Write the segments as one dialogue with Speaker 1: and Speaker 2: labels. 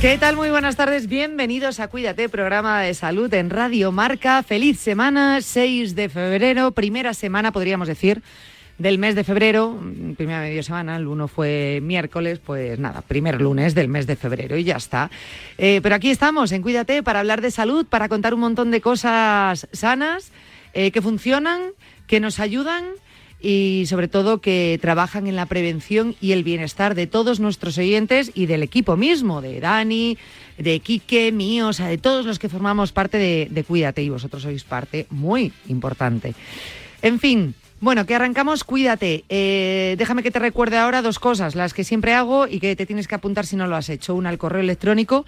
Speaker 1: ¿Qué tal? Muy buenas tardes. Bienvenidos a Cuídate, programa de salud en Radio Marca. Feliz semana, 6 de febrero, primera semana, podríamos decir, del mes de febrero. Primera media semana, el uno fue miércoles, pues nada, primer lunes del mes de febrero y ya está. Eh, pero aquí estamos en Cuídate para hablar de salud, para contar un montón de cosas sanas eh, que funcionan, que nos ayudan y sobre todo que trabajan en la prevención y el bienestar de todos nuestros oyentes y del equipo mismo, de Dani, de Quique, mío, o sea, de todos los que formamos parte de, Cuídate y vosotros sois parte muy importante. En fin, bueno, que arrancamos, cuídate. Eh, déjame que te recuerde ahora dos cosas, las que siempre hago y que te tienes que apuntar si no lo has hecho. Una al correo electrónico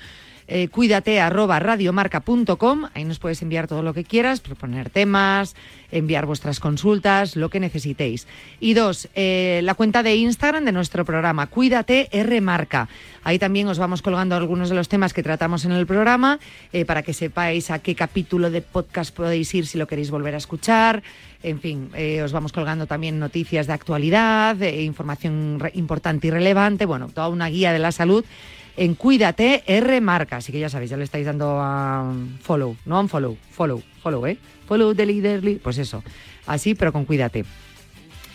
Speaker 1: eh, cuídate arroba radiomarca.com, ahí nos puedes enviar todo lo que quieras, proponer temas, enviar vuestras consultas, lo que necesitéis. Y dos, eh, la cuenta de Instagram de nuestro programa, Cuídate R Marca. Ahí también os vamos colgando algunos de los temas que tratamos en el programa eh, para que sepáis a qué capítulo de podcast podéis ir si lo queréis volver a escuchar. En fin, os vamos colgando también noticias de actualidad, información importante y relevante, bueno, toda una guía de la salud en Cuídate R Marca. Así que ya sabéis, ya le estáis dando a follow, no a follow, follow, follow, ¿eh? Follow the leader, pues eso, así, pero con Cuídate.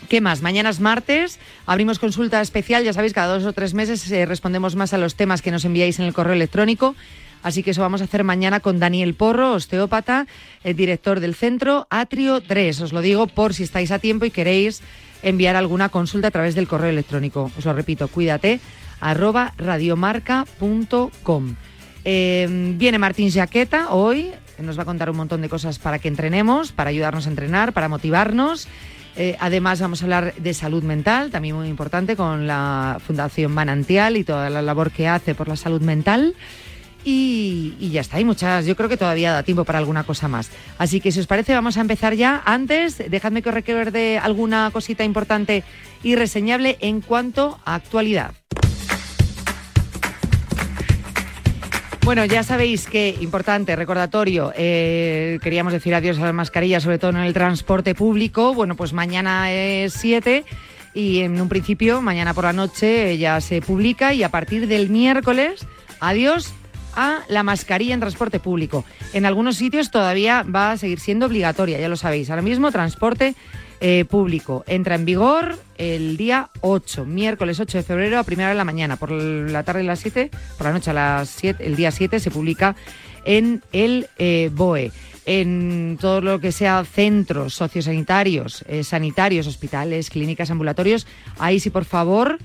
Speaker 1: ¿Qué más? Mañana es martes, abrimos consulta especial, ya sabéis, cada dos o tres meses eh, respondemos más a los temas que nos enviáis en el correo electrónico. Así que eso vamos a hacer mañana con Daniel Porro, osteópata, el director del centro Atrio 3. Os lo digo por si estáis a tiempo y queréis enviar alguna consulta a través del correo electrónico. Os lo repito, cuídate arroba radiomarca.com. Em, viene Martín Jaqueta hoy, nos va a contar un montón de cosas para que entrenemos, para ayudarnos a entrenar, para motivarnos. Eh, además vamos a hablar de salud mental, también muy importante, con la Fundación Manantial y toda la labor que hace por la salud mental. Y, y, ya está, hay muchas, yo creo que todavía da tiempo para alguna cosa más. Así que si os parece vamos a empezar ya. Antes, dejadme que os recuerde alguna cosita importante y reseñable en cuanto a actualidad. Bueno, ya sabéis que, importante, recordatorio, eh, queríamos decir adiós a las mascarillas, sobre todo en el transporte público. Bueno, pues mañana es 7 y en un principio, mañana por la noche ya se publica y a partir del miércoles, adiós a la mascarilla en transporte público. En algunos sitios todavía va a seguir siendo obligatoria, ya lo sabéis. Ahora mismo transporte eh, público. Entra en vigor el día 8, miércoles 8 de febrero a primera de la mañana. Por la tarde a las 7, por la noche a las 7, el día 7 se publica en el eh, BOE. En todo lo que sea centros sociosanitarios, eh, sanitarios, hospitales, clínicas, ambulatorios, ahí sí, por favor,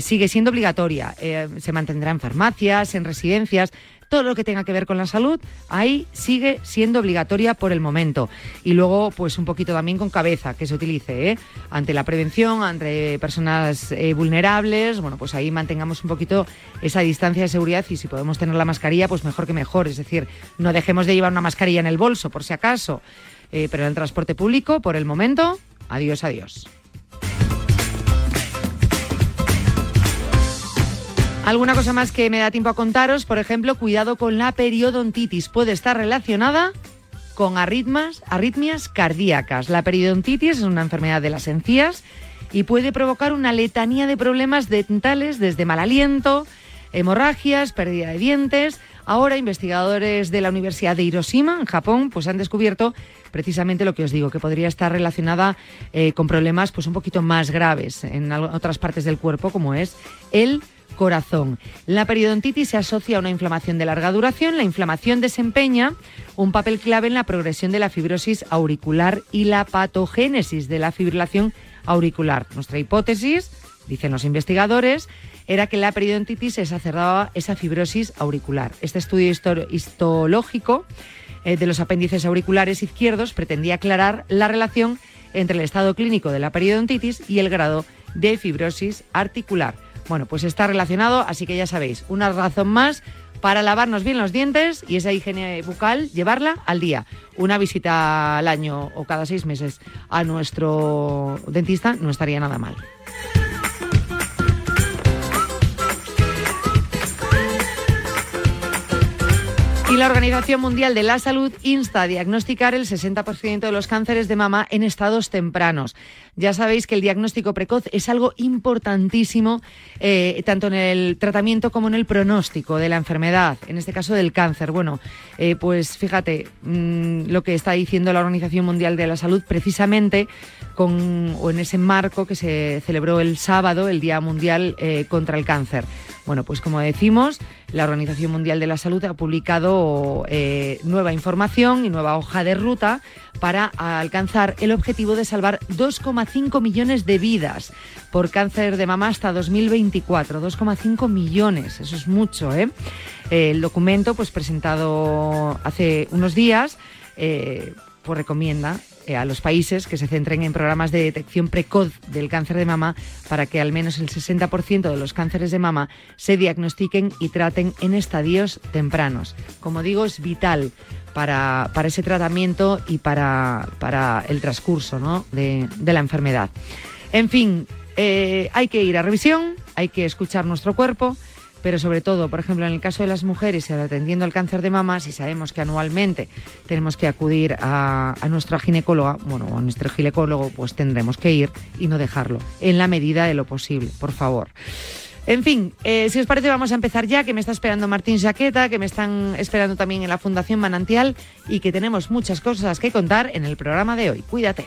Speaker 1: sigue siendo obligatoria. se mantendrá en farmacias, en residencias, todo lo que tenga que ver con la salud, ahí sigue siendo obligatoria por el momento. Y luego, pues un poquito también con cabeza, que se utilice ¿eh? ante la prevención, ante personas eh, vulnerables, bueno, pues ahí mantengamos un poquito esa distancia de seguridad y si podemos tener la mascarilla, pues mejor que mejor. Es decir, no dejemos de llevar una mascarilla en el bolso, por si acaso. Eh, pero en el transporte público, por el momento, adiós, adiós. Alguna cosa más que me da tiempo a contaros, por ejemplo, cuidado con la periodontitis. Puede estar relacionada con arritmas, arritmias cardíacas. La periodontitis es una enfermedad de las encías y puede provocar una letanía de problemas dentales desde mal aliento, hemorragias, pérdida de dientes. Ahora investigadores de la Universidad de Hiroshima, en Japón, pues han descubierto precisamente lo que os digo, que podría estar relacionada eh, con problemas pues un poquito más graves en otras partes del cuerpo, como es el corazón. La periodontitis se asocia a una inflamación de larga duración. La inflamación desempeña un papel clave en la progresión de la fibrosis auricular y la patogénesis de la fibrilación auricular. Nuestra hipótesis, dicen los investigadores, era que la periodontitis exacerbaba esa fibrosis auricular. Este estudio histológico eh, de los apéndices auriculares izquierdos pretendía aclarar la relación entre el estado clínico de la periodontitis y el grado de fibrosis articular. Bueno, pues está relacionado, así que ya sabéis, una razón más para lavarnos bien los dientes y esa higiene bucal, llevarla al día. Una visita al año o cada seis meses a nuestro dentista no estaría nada mal. La Organización Mundial de la Salud insta a diagnosticar el 60% de los cánceres de mama en estados tempranos. Ya sabéis que el diagnóstico precoz es algo importantísimo, eh, tanto en el tratamiento como en el pronóstico de la enfermedad, en este caso del cáncer. Bueno, eh, pues fíjate mm, lo que está diciendo la Organización Mundial de la Salud precisamente con, o en ese marco que se celebró el sábado, el Día Mundial eh, contra el Cáncer. Bueno, pues como decimos, la Organización Mundial de la Salud ha publicado eh, nueva información y nueva hoja de ruta para alcanzar el objetivo de salvar 2,5 millones de vidas por cáncer de mama hasta 2024. 2,5 millones, eso es mucho, ¿eh? El documento, pues presentado hace unos días, eh, pues recomienda eh, a los países que se centren en programas de detección precoz del cáncer de mama para que al menos el 60% de los cánceres de mama se diagnostiquen y traten en estadios tempranos. Como digo, es vital para, ese tratamiento y para, para el transcurso de, la enfermedad. En fin, eh, hay que ir a revisión, hay que escuchar nuestro cuerpo pero sobre todo, por ejemplo, en el caso de las mujeres atendiendo al cáncer de mama, si sabemos que anualmente tenemos que acudir a, nuestra ginecóloga, bueno, a nuestro ginecólogo, pues tendremos que ir y no dejarlo, en la medida de lo posible, por favor. En fin, eh, si os parece vamos a empezar ya, que me está esperando Martín Jaqueta, que me están esperando también en la Fundación Manantial y que tenemos muchas cosas que contar en el programa de hoy. Cuídate.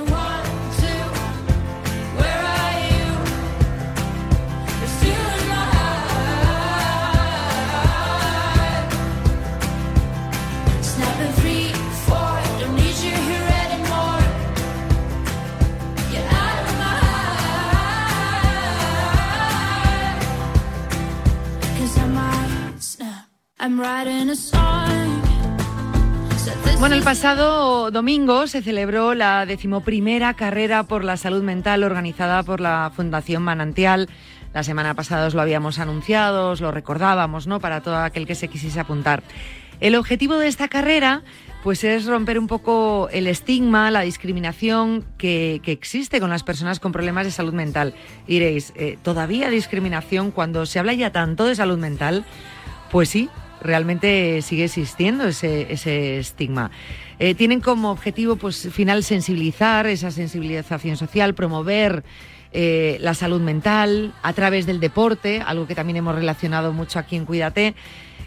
Speaker 1: Bueno, el pasado domingo se celebró la decimoprimera carrera por la salud mental organizada por la Fundación Manantial. La semana pasada os lo habíamos anunciado, os lo recordábamos, ¿no? Para todo aquel que se quisiese apuntar. El objetivo de esta carrera pues es romper un poco el estigma, la discriminación que, existe con las personas con problemas de salud mental. Diréis, eh, ¿todavía discriminación cuando se habla ya tanto de salud mental? Pues sí, realmente sigue existiendo ese, ese estigma. Eh, tienen como objetivo pues final sensibilizar, esa sensibilización social, promover eh, la salud mental a través del deporte, algo que también hemos relacionado mucho aquí en Cuídate.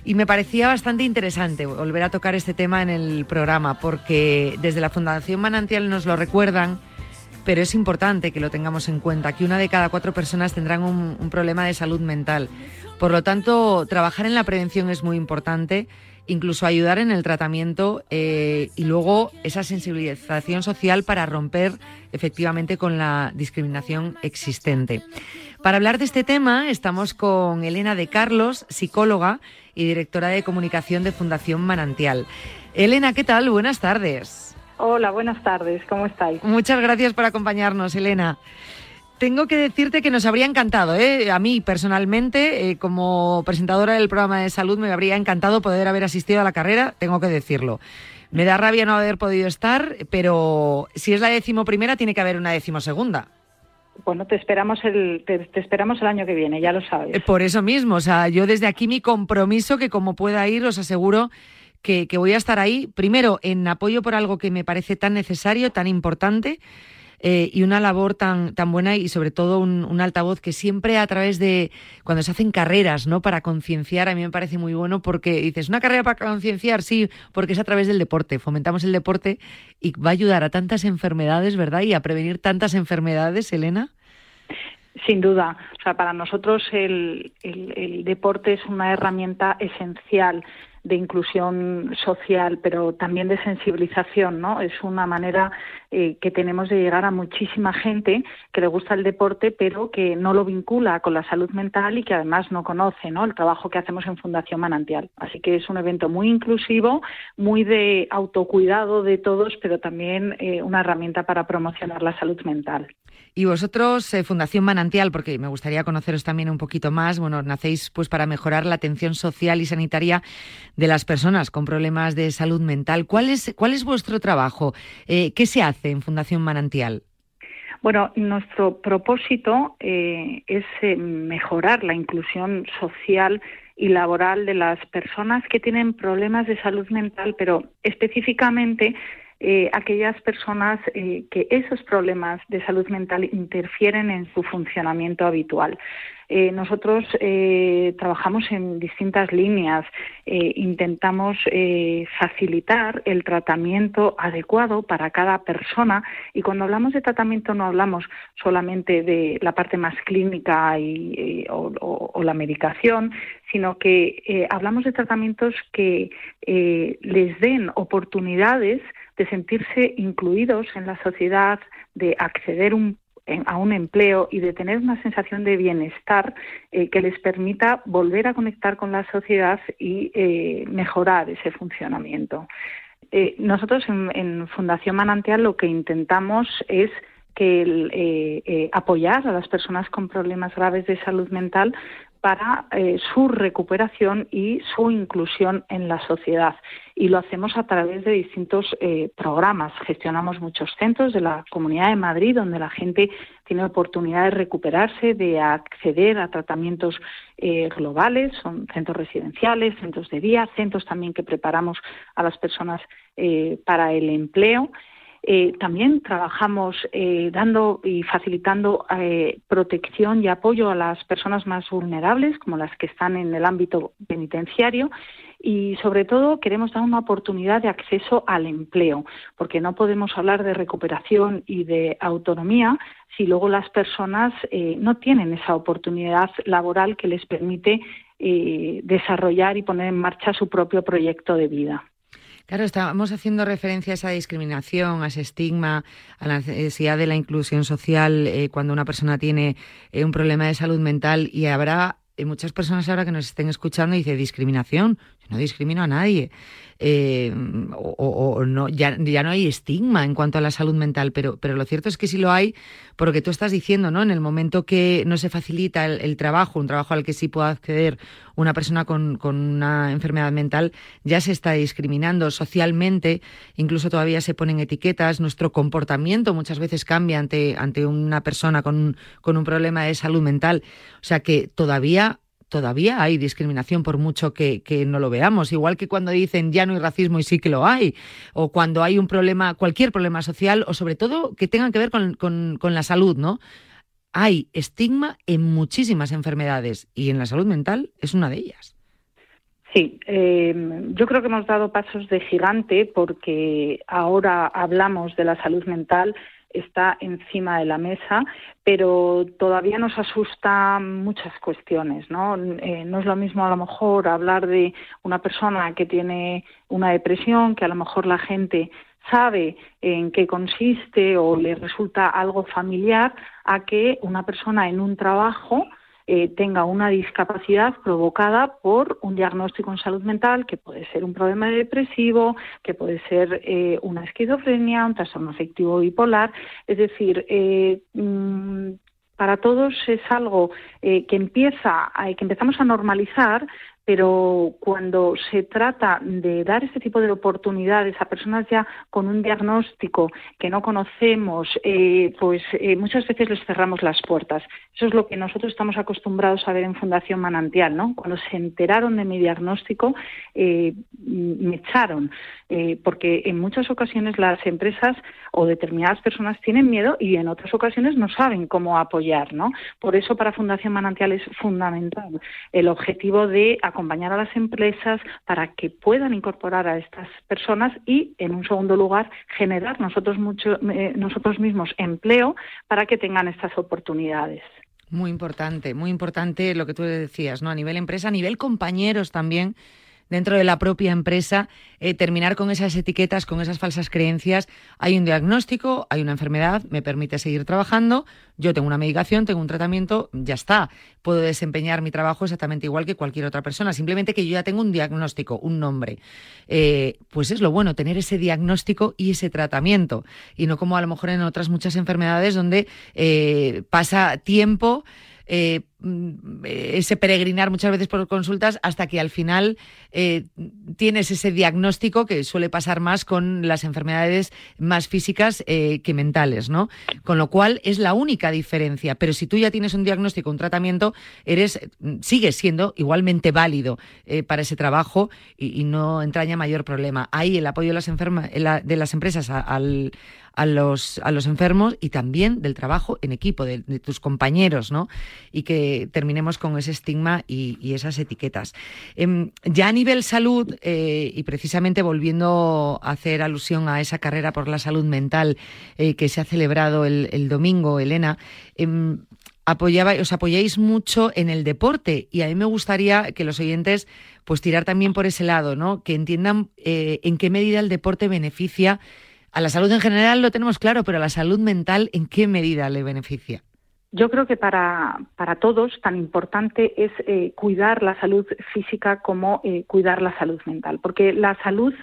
Speaker 1: Y me parecía bastante interesante volver a tocar este tema en el programa, porque desde la Fundación Manantial nos lo recuerdan, pero es importante que lo tengamos en cuenta, que una de cada cuatro personas tendrán un, problema de salud mental. Por lo tanto, trabajar en la prevención es muy importante, incluso ayudar en el tratamiento eh, y luego esa sensibilización social para romper efectivamente con la discriminación existente. Para hablar de este tema estamos con Elena de Carlos, psicóloga y directora de comunicación de Fundación Manantial. Elena, ¿qué tal? Buenas tardes.
Speaker 2: Hola, buenas tardes, ¿cómo estáis?
Speaker 1: Muchas gracias por acompañarnos, Elena. Tengo que decirte que nos habría encantado, ¿eh? a mí personalmente, eh, como presentadora del programa de salud, me habría encantado poder haber asistido a la carrera, tengo que decirlo. Me da rabia no haber podido estar, pero si es la decimoprimera, tiene que haber una decimosegunda.
Speaker 2: Bueno, te esperamos el te, esperamos el año que viene, ya lo sabes. Eh,
Speaker 1: por eso mismo, o sea, yo desde aquí mi compromiso que como pueda ir os aseguro que, que voy a estar ahí primero en apoyo por algo que me parece tan necesario, tan importante eh, y una labor tan, tan buena y sobre todo un, altavoz que siempre a través de cuando se hacen carreras, ¿no? Para concienciar, a mí me parece muy bueno porque dices, una carrera para concienciar, sí, porque es a través del deporte, fomentamos el deporte y va a ayudar a tantas enfermedades, ¿verdad? Y a prevenir tantas enfermedades, Elena.
Speaker 2: Sin duda, o sea, para nosotros el, el deporte es una herramienta esencial de inclusión social, pero también de sensibilización, ¿no? Es una manera eh, que tenemos de llegar a muchísima gente que le gusta el deporte, pero que no lo vincula con la salud mental y que además no conoce, ¿no? El trabajo que hacemos en Fundación Manantial. Así que es un evento muy inclusivo, muy de autocuidado de todos, pero también eh, una herramienta para promocionar la salud mental.
Speaker 1: Y vosotros, eh, Fundación Manantial, porque me gustaría conoceros también un poquito más, bueno, nacéis pues para mejorar la atención social y sanitaria de las personas con problemas de salud mental. ¿Cuál es, cuál es vuestro trabajo? Eh, ¿Qué se hace en Fundación Manantial?
Speaker 2: Bueno, nuestro propósito eh, es mejorar la inclusión social y laboral de las personas que tienen problemas de salud mental, pero específicamente aquellas personas que esos problemas de salud mental interfieren en su funcionamiento habitual. Eh, nosotros eh, trabajamos en distintas líneas, eh, intentamos facilitar el tratamiento adecuado para cada persona y cuando hablamos de tratamiento no hablamos solamente de la parte más clínica o, la medicación, sino que hablamos de tratamientos que les den oportunidades de sentirse incluidos en la sociedad, de acceder a un empleo y de tener una sensación de bienestar eh, que les permita volver a conectar con la sociedad y eh, mejorar ese funcionamiento. Eh, nosotros en, Fundación Manantial lo que intentamos es que apoyar a las personas con problemas graves de salud mental para eh, su recuperación y su inclusión en la sociedad. Y lo hacemos a través de distintos eh, programas. Gestionamos muchos centros de la Comunidad de Madrid donde la gente tiene oportunidad de recuperarse, de acceder a tratamientos eh, globales, son centros residenciales, centros de día, centros también que preparamos a las personas para el empleo. Eh, también trabajamos eh, dando y facilitando eh, protección y apoyo a las personas más vulnerables, como las que están en el ámbito penitenciario, y sobre todo queremos dar una oportunidad de acceso al empleo, porque no podemos hablar de recuperación y de autonomía si luego las personas no tienen esa oportunidad laboral que les permite desarrollar y poner en marcha su propio proyecto de vida.
Speaker 1: Claro, estamos haciendo referencia a esa discriminación, a ese estigma, a la necesidad de la inclusión social eh, cuando una persona tiene eh, un problema de salud mental y habrá eh, muchas personas ahora que nos estén escuchando y dice discriminación. No discrimino a nadie. Eh, o, no, ya, ya, no hay estigma en cuanto a la salud mental, pero, pero lo cierto es que sí lo hay, porque tú estás diciendo, ¿no? En el momento que no se facilita el, trabajo, un trabajo al que sí pueda acceder una persona con, con, una enfermedad mental, ya se está discriminando socialmente, incluso todavía se ponen etiquetas, nuestro comportamiento muchas veces cambia ante, ante una persona con, con un problema de salud mental. O sea que todavía todavía hay discriminación por mucho que, no lo veamos. Igual que cuando dicen ya no hay racismo y sí que lo hay. O cuando hay un problema, cualquier problema social, o sobre todo que tengan que ver con, la salud, ¿no? Hay estigma en muchísimas enfermedades y en la salud mental es una de ellas.
Speaker 2: Sí, eh, yo creo que hemos dado pasos de gigante porque ahora hablamos de la salud mental, está encima de la mesa, pero todavía nos asustan muchas cuestiones, ¿no? Eh, no es lo mismo a lo mejor hablar de una persona que tiene una depresión, que a lo mejor la gente sabe en qué consiste o le resulta algo familiar, a que una persona en un trabajo eh, tenga una discapacidad provocada por un diagnóstico en salud mental, que puede ser un problema depresivo, que puede ser eh, una esquizofrenia, un trastorno afectivo bipolar. Es decir, eh, mm, para todos es algo que empieza, que empezamos a normalizar, pero cuando se trata de dar este tipo de oportunidades a personas ya con un diagnóstico que no conocemos, eh, pues eh, muchas veces les cerramos las puertas. Eso es lo que nosotros estamos acostumbrados a ver en Fundación Manantial, ¿no? Cuando se enteraron de mi diagnóstico, eh, me echaron, porque en muchas ocasiones las empresas o determinadas personas tienen miedo y en otras ocasiones no saben cómo apoyar, ¿no? Por eso para Fundación Manantial es fundamental el objetivo de acompañar a las empresas para que puedan incorporar a estas personas y, en un segundo lugar, generar nosotros, mucho, eh, nosotros mismos empleo para que tengan estas oportunidades.
Speaker 1: Muy importante, muy importante lo que tú decías, ¿no? A nivel empresa, a nivel compañeros también dentro de la propia empresa, eh, terminar con esas etiquetas, con esas falsas creencias. Hay un diagnóstico, hay una enfermedad, me permite seguir trabajando, yo tengo una medicación, tengo un tratamiento, ya está. Puedo desempeñar mi trabajo exactamente igual que cualquier otra persona, simplemente que yo ya tengo un diagnóstico, un nombre. Eh, pues es lo bueno, tener ese diagnóstico y ese tratamiento, y no como a lo mejor en otras muchas enfermedades donde eh, pasa tiempo eh, mm, ese peregrinar muchas veces por consultas hasta que al final eh, tienes ese diagnóstico que suele pasar más con las enfermedades más físicas eh, que mentales, ¿no? Con lo cual es la única diferencia. Pero si tú ya tienes un diagnóstico, un tratamiento, eres, sigues siendo igualmente válido para ese trabajo y, no entraña mayor problema. Ahí el apoyo de las, de las empresas al a los, a los enfermos y también del trabajo en equipo, de, tus compañeros, ¿no? Y que terminemos con ese estigma y, esas etiquetas. Em, ya a nivel salud, eh, y precisamente volviendo a hacer alusión a esa carrera por la salud mental eh, que se ha celebrado el, domingo, Elena, em, apoyaba, os apoyáis mucho en el deporte y a mí me gustaría que los oyentes pues tirar también por ese lado, ¿no? Que entiendan eh, en qué medida el deporte beneficia a la salud en general lo tenemos claro, pero a la salud mental, ¿en qué medida le beneficia?
Speaker 2: Yo creo que para, para todos tan importante es eh, cuidar la salud física como eh, cuidar la salud mental, porque la salud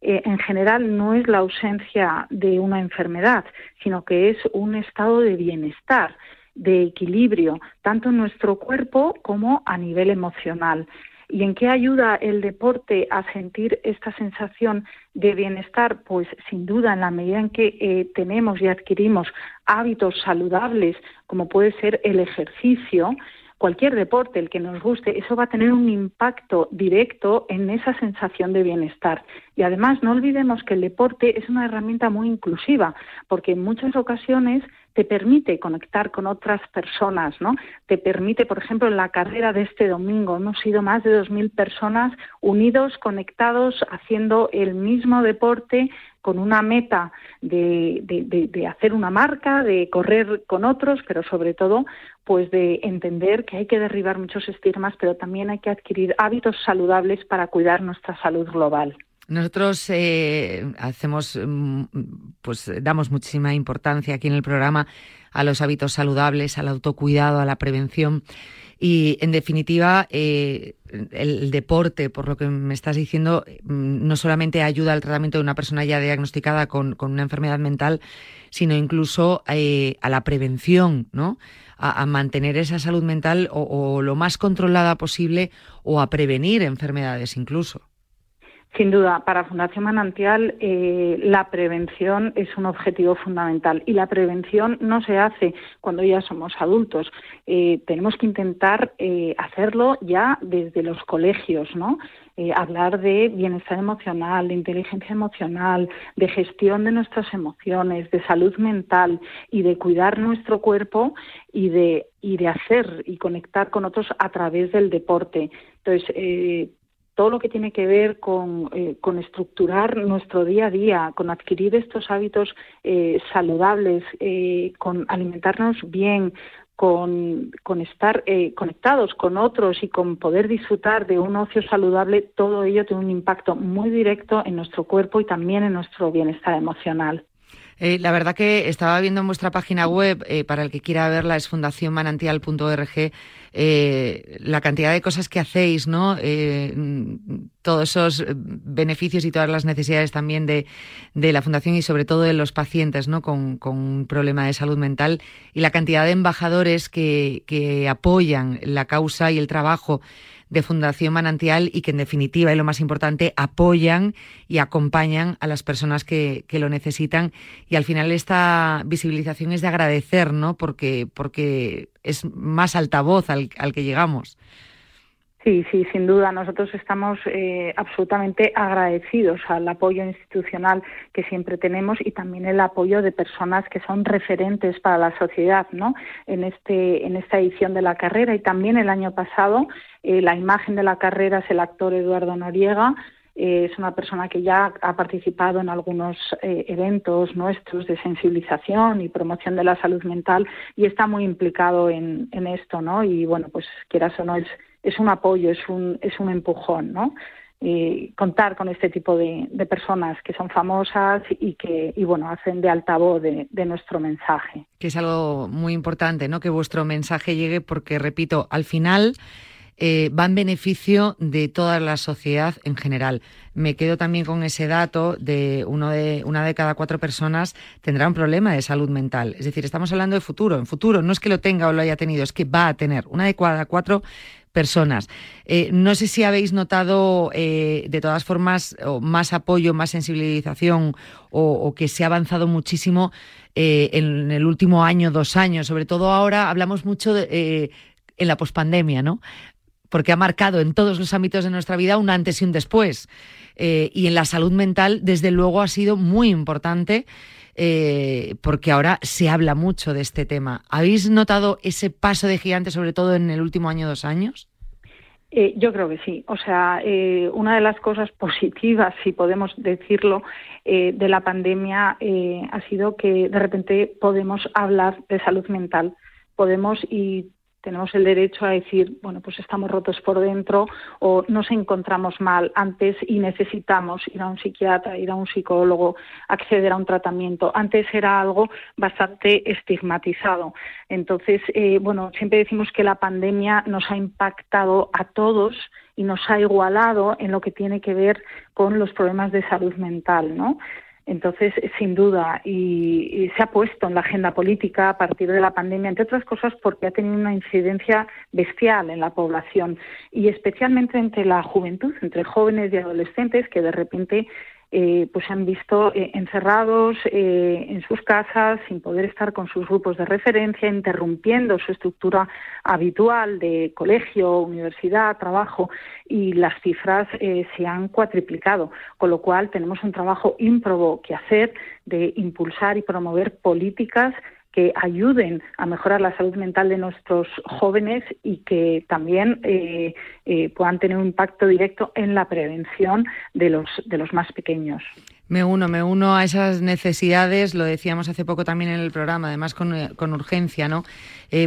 Speaker 2: eh, en general no es la ausencia de una enfermedad, sino que es un estado de bienestar, de equilibrio, tanto en nuestro cuerpo como a nivel emocional. ¿Y en qué ayuda el deporte a sentir esta sensación de bienestar? Pues sin duda en la medida en que eh, tenemos y adquirimos hábitos saludables, como puede ser el ejercicio, cualquier deporte, el que nos guste, eso va a tener un impacto directo en esa sensación de bienestar. Y además no olvidemos que el deporte es una herramienta muy inclusiva, porque en muchas ocasiones te permite conectar con otras personas, ¿no? Te permite, por ejemplo, en la carrera de este domingo, hemos sido más de 2.000 personas unidos, conectados, haciendo el mismo deporte con una meta de, de, hacer una marca, de correr con otros, pero sobre todo, pues de entender que hay que derribar muchos estigmas, pero también hay que adquirir hábitos saludables para cuidar nuestra salud global.
Speaker 1: Nosotros eh, hacemos, mm, pues damos muchísima importancia aquí en el programa a los hábitos saludables, al autocuidado, a la prevención. Y en definitiva, eh, el, deporte, por lo que me estás diciendo, mm, no solamente ayuda al tratamiento de una persona ya diagnosticada con, una enfermedad mental, sino incluso eh, a la prevención, ¿no? A, mantener esa salud mental o lo más controlada posible o a prevenir enfermedades incluso.
Speaker 2: Sin duda, para Fundación Manantial eh, la prevención es un objetivo fundamental y la prevención no se hace cuando ya somos adultos. Eh, tenemos que intentar eh, hacerlo ya desde los colegios, ¿no? hablar de bienestar emocional, de inteligencia emocional, de gestión de nuestras emociones, de salud mental y de cuidar nuestro cuerpo y de, y de hacer y conectar con otros a través del deporte. Entonces, todo lo que tiene que ver con, eh, con, estructurar nuestro día a día, con adquirir estos hábitos eh, saludables, eh, con alimentarnos bien, con, con estar conectados con otros y con poder disfrutar de un ocio saludable, todo ello tiene un impacto muy directo en nuestro cuerpo y también en nuestro bienestar emocional.
Speaker 1: Eh, la verdad que estaba viendo en vuestra página web, eh, para el que quiera verla, es fundacionmanantial.org, eh, la cantidad de cosas que hacéis, ¿no? todos esos beneficios y todas las necesidades también de, la Fundación y sobre todo de los pacientes, ¿no? Con, con, un problema de salud mental y la cantidad de embajadores que, que apoyan la causa y el trabajo de Fundación Manantial y que en definitiva y lo más importante apoyan y acompañan a las personas que, lo necesitan y al final esta visibilización es de agradecer, ¿no? Porque, porque es más altavoz al, al que llegamos.
Speaker 2: Sí, sí, sin duda. Nosotros estamos eh, absolutamente agradecidos al apoyo institucional que siempre tenemos y también el apoyo de personas que son referentes para la sociedad, ¿no? En este, en esta edición de la carrera y también el año pasado eh, la imagen de la carrera es el actor Eduardo Noriega. Eh, es una persona que ya ha participado en algunos eventos nuestros de sensibilización y promoción de la salud mental y está muy implicado en, en esto, ¿no? Y bueno, pues quieras o no, es es un apoyo, es un, es un empujón, ¿no? contar con este tipo de, personas que son famosas y que y bueno hacen de altavoz de, nuestro mensaje.
Speaker 1: Que es algo muy importante, ¿no? Que vuestro mensaje llegue porque repito, al final eh, va en beneficio de toda la sociedad en general. Me quedo también con ese dato de uno de una de cada cuatro personas tendrá un problema de salud mental. Es decir, estamos hablando de futuro. En futuro no es que lo tenga o lo haya tenido, es que va a tener. Una de cada cuatro personas. Eh, no sé si habéis notado, eh, de todas formas, más apoyo, más sensibilización o, que se ha avanzado muchísimo en el último año, dos años. Sobre todo ahora hablamos mucho en la pospandemia, ¿no? Porque ha marcado en todos los ámbitos de nuestra vida un antes y un después. y en la salud mental, desde luego, ha sido muy importante. porque ahora se habla mucho de este tema. ¿Habéis notado ese paso de gigante, sobre todo en el último año, dos años?
Speaker 2: Eh, yo creo que sí. O sea, eh, una de las cosas positivas, si podemos decirlo, eh, de la pandemia ha sido que de repente podemos hablar de salud mental. Podemos y tenemos el derecho a decir, bueno, pues estamos rotos por dentro o nos encontramos mal antes y necesitamos ir a un psiquiatra, ir a un psicólogo, acceder a un tratamiento. Antes era algo bastante estigmatizado. Entonces, eh, bueno, siempre decimos que la pandemia nos ha impactado a todos y nos ha igualado en lo que tiene que ver con los problemas de salud mental, ¿no? Entonces, sin duda, y, se ha puesto en la agenda política a partir de la pandemia, entre otras cosas porque ha tenido una incidencia bestial en la población y especialmente entre la juventud, entre jóvenes y adolescentes que de repente eh, pues se han visto eh, encerrados eh, en sus casas sin poder estar con sus grupos de referencia, interrumpiendo su estructura habitual de colegio, universidad, trabajo y las cifras se han cuatriplicado, con lo cual tenemos un trabajo ímprobo que hacer de impulsar y promover políticas que ayuden a mejorar la salud mental de nuestros jóvenes y que también eh, eh, puedan tener un impacto directo en la prevención de los, de los más pequeños.
Speaker 1: Me uno, me uno a esas necesidades, lo decíamos hace poco también en el programa, además con, eh, urgencia, ¿no?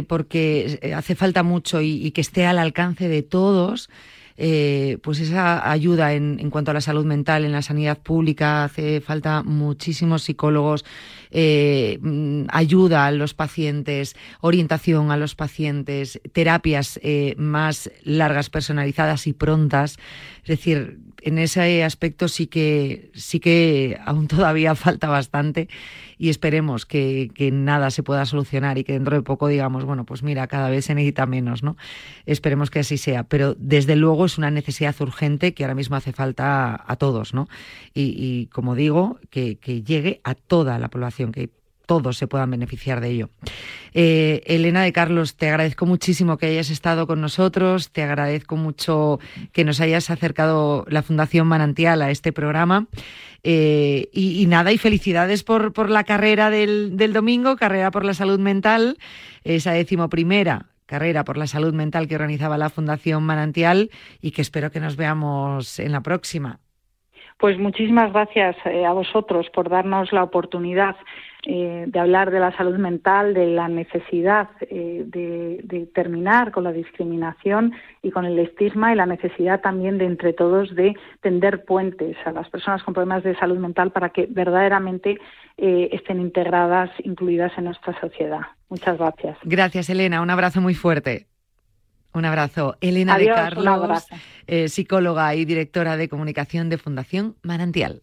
Speaker 1: porque hace falta mucho y que esté al alcance de todos eh, pues esa ayuda en, en, cuanto a la salud mental en la sanidad pública. Hace falta muchísimos psicólogos, eh, mm, ayuda a los pacientes, orientación a los pacientes, terapias eh, más largas, personalizadas y prontas. Es decir, en ese aspecto sí que, sí que aún todavía falta bastante y esperemos que, nada se pueda solucionar y que dentro de poco digamos, bueno, pues mira, cada vez se necesita menos, ¿no? Esperemos que así sea, pero desde luego es una necesidad urgente que ahora mismo hace falta a, todos, ¿no? Y, como digo, que, que llegue a toda la población, que todos se puedan beneficiar de ello. Eh, Elena de Carlos, te agradezco muchísimo que hayas estado con nosotros, te agradezco mucho que nos hayas acercado la Fundación Manantial a este programa. Eh, y, nada, y felicidades por, por la carrera del, del, domingo, carrera por la salud mental, esa decimoprimera carrera por la salud mental que organizaba la Fundación Manantial y que espero que nos veamos en la próxima.
Speaker 2: Pues muchísimas gracias eh, a vosotros por darnos la oportunidad eh, de hablar de la salud mental, de la necesidad eh, de, terminar con la discriminación y con el estigma y la necesidad también de entre todos de tender puentes a las personas con problemas de salud mental para que verdaderamente estén integradas, incluidas en nuestra sociedad. Muchas gracias.
Speaker 1: Gracias, Elena. Un abrazo muy fuerte. Un abrazo. Elena de Carlos, eh, psicóloga y directora de comunicación de Fundación Manantial.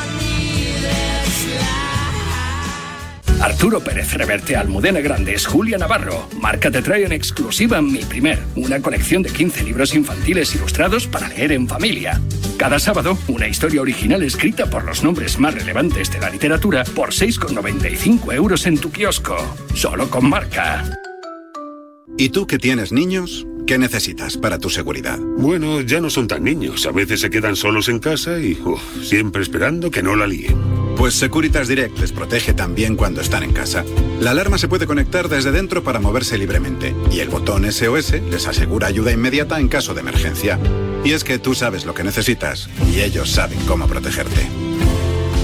Speaker 3: Arturo Pérez Reverte, Almudena Grandes, Julia Navarro. Marca te trae en exclusiva Mi Primer, una colección de 15 libros infantiles ilustrados para leer en familia. Cada sábado, una historia original escrita por los nombres más relevantes de la literatura por 6,95 euros en tu kiosco. Solo con Marca.
Speaker 4: ¿Y tú que tienes niños? ¿Qué necesitas para tu seguridad?
Speaker 5: Bueno, ya no son tan niños. A veces se quedan solos en casa y siempre esperando que no la líen.
Speaker 4: Pues Securitas Direct les protege también cuando están en casa. La alarma se puede conectar desde dentro para moverse libremente y el botón SOS les asegura ayuda inmediata en caso de emergencia. Y es que tú sabes lo que necesitas y ellos saben cómo protegerte.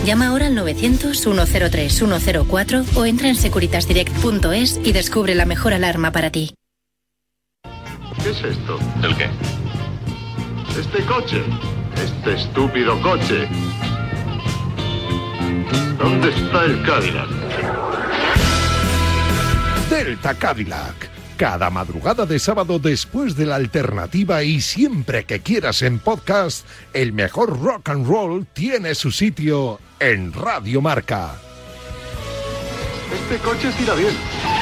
Speaker 6: Llama ahora al 900-103-104 o entra en securitasdirect.es y descubre la mejor alarma para ti.
Speaker 7: ¿Qué es esto?
Speaker 8: ¿El qué?
Speaker 7: Este coche. Este estúpido coche. ¿Dónde está el Cadillac?
Speaker 9: Delta Cadillac. Cada madrugada de sábado después de la alternativa y siempre que quieras en podcast, el mejor rock and roll tiene su sitio en Radio Marca.
Speaker 7: Este coche irá bien.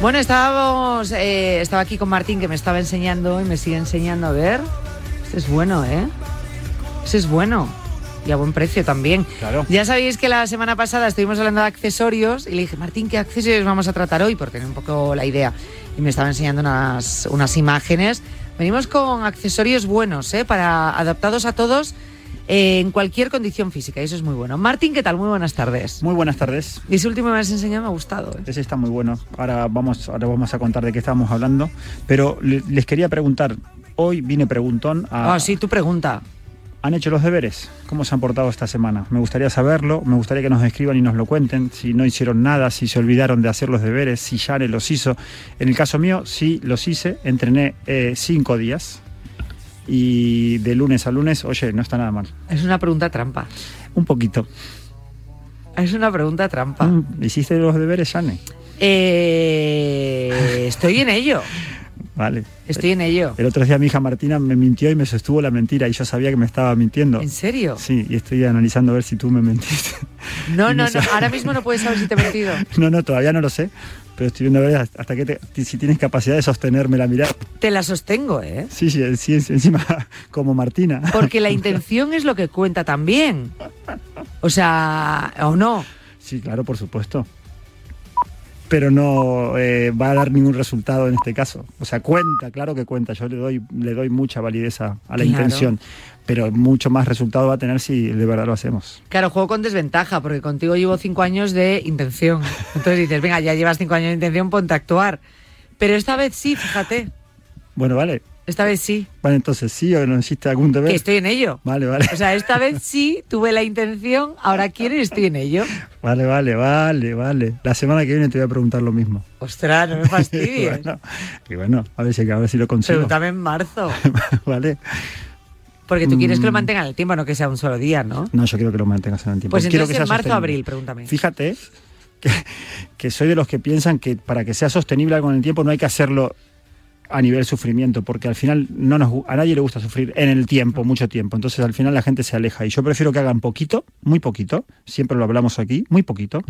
Speaker 1: Bueno, estábamos, eh, estaba aquí con Martín que me estaba enseñando y me sigue enseñando a ver. Este es bueno, ¿eh? Este es bueno. Y a buen precio también.
Speaker 10: Claro.
Speaker 1: Ya sabéis que la semana pasada estuvimos hablando de accesorios y le dije, Martín, ¿qué accesorios vamos a tratar hoy? Por tener un poco la idea. Y me estaba enseñando unas, unas imágenes. Venimos con accesorios buenos, ¿eh? Para adaptados a todos en cualquier condición física, y eso es muy bueno. Martín, ¿qué tal? Muy buenas tardes.
Speaker 10: Muy buenas tardes.
Speaker 1: Y ese último que me has enseñado me ha gustado. ¿eh?
Speaker 10: Ese está muy bueno. Ahora vamos, ahora vamos a contar de qué estamos hablando. Pero les quería preguntar, hoy vine preguntón a...
Speaker 1: Ah, sí, tu pregunta.
Speaker 10: ¿Han hecho los deberes? ¿Cómo se han portado esta semana? Me gustaría saberlo, me gustaría que nos escriban y nos lo cuenten, si no hicieron nada, si se olvidaron de hacer los deberes, si Yane los hizo. En el caso mío, sí los hice, entrené eh, cinco días, y de lunes a lunes, oye, no está nada mal.
Speaker 1: Es una pregunta trampa.
Speaker 10: Un poquito.
Speaker 1: Es una pregunta trampa.
Speaker 10: Mm, ¿Hiciste los deberes, Shane?
Speaker 1: Eh, estoy en ello.
Speaker 10: Vale.
Speaker 1: Estoy en ello.
Speaker 10: El otro día mi hija Martina me mintió y me sostuvo la mentira y yo sabía que me estaba mintiendo.
Speaker 1: ¿En serio?
Speaker 10: Sí, y estoy analizando a ver si tú me mentiste.
Speaker 1: No, no, no. Ahora mismo no puedes saber si te he mentido.
Speaker 10: No, no, todavía no lo sé. Pero estoy viendo a ver hasta que te- si tienes capacidad de sostenerme la mirada.
Speaker 1: Te la sostengo, ¿eh?
Speaker 10: Sí, sí, sí, encima como Martina.
Speaker 1: Porque la intención es lo que cuenta también. O sea, ¿o no?
Speaker 10: Sí, claro, por supuesto. Pero no eh, va a dar ningún resultado en este caso. O sea, cuenta, claro que cuenta. Yo le doy, le doy mucha validez a, a la
Speaker 1: Claro.
Speaker 10: intención. Pero mucho más resultado va a tener si de verdad lo hacemos.
Speaker 1: Claro, juego con desventaja, porque contigo llevo cinco años de intención. Entonces dices, venga, ya llevas cinco años de intención, ponte a actuar. Pero esta vez sí, fíjate.
Speaker 10: Bueno, vale.
Speaker 1: Esta vez sí.
Speaker 10: Vale, entonces sí o no hiciste algún deber.
Speaker 1: Que estoy en ello.
Speaker 10: Vale, vale.
Speaker 1: O sea, esta vez sí tuve la intención, ahora quiero y estoy en ello.
Speaker 10: Vale, vale, vale, vale. La semana que viene te voy a preguntar lo mismo.
Speaker 1: Ostras, no me fastidies.
Speaker 10: bueno, y bueno, a ver si, a ver si lo consigo.
Speaker 1: Pregúntame en marzo.
Speaker 10: vale.
Speaker 1: Porque tú quieres que lo
Speaker 10: Mm.
Speaker 1: mantengan el tiempo, no que sea un solo día, ¿no?
Speaker 10: No, yo quiero que lo mantengas en el tiempo.
Speaker 1: Pues
Speaker 10: Quiero
Speaker 1: entonces
Speaker 10: que
Speaker 1: en marzo o abril, pregúntame.
Speaker 10: Fíjate que, que soy de los que piensan que para que sea sostenible algo en el tiempo no hay que hacerlo a nivel sufrimiento, porque al final no nos, a nadie le gusta sufrir en el tiempo, mucho tiempo. Entonces al final la gente se aleja. Y yo prefiero que hagan poquito, muy poquito, siempre lo hablamos aquí, muy poquito.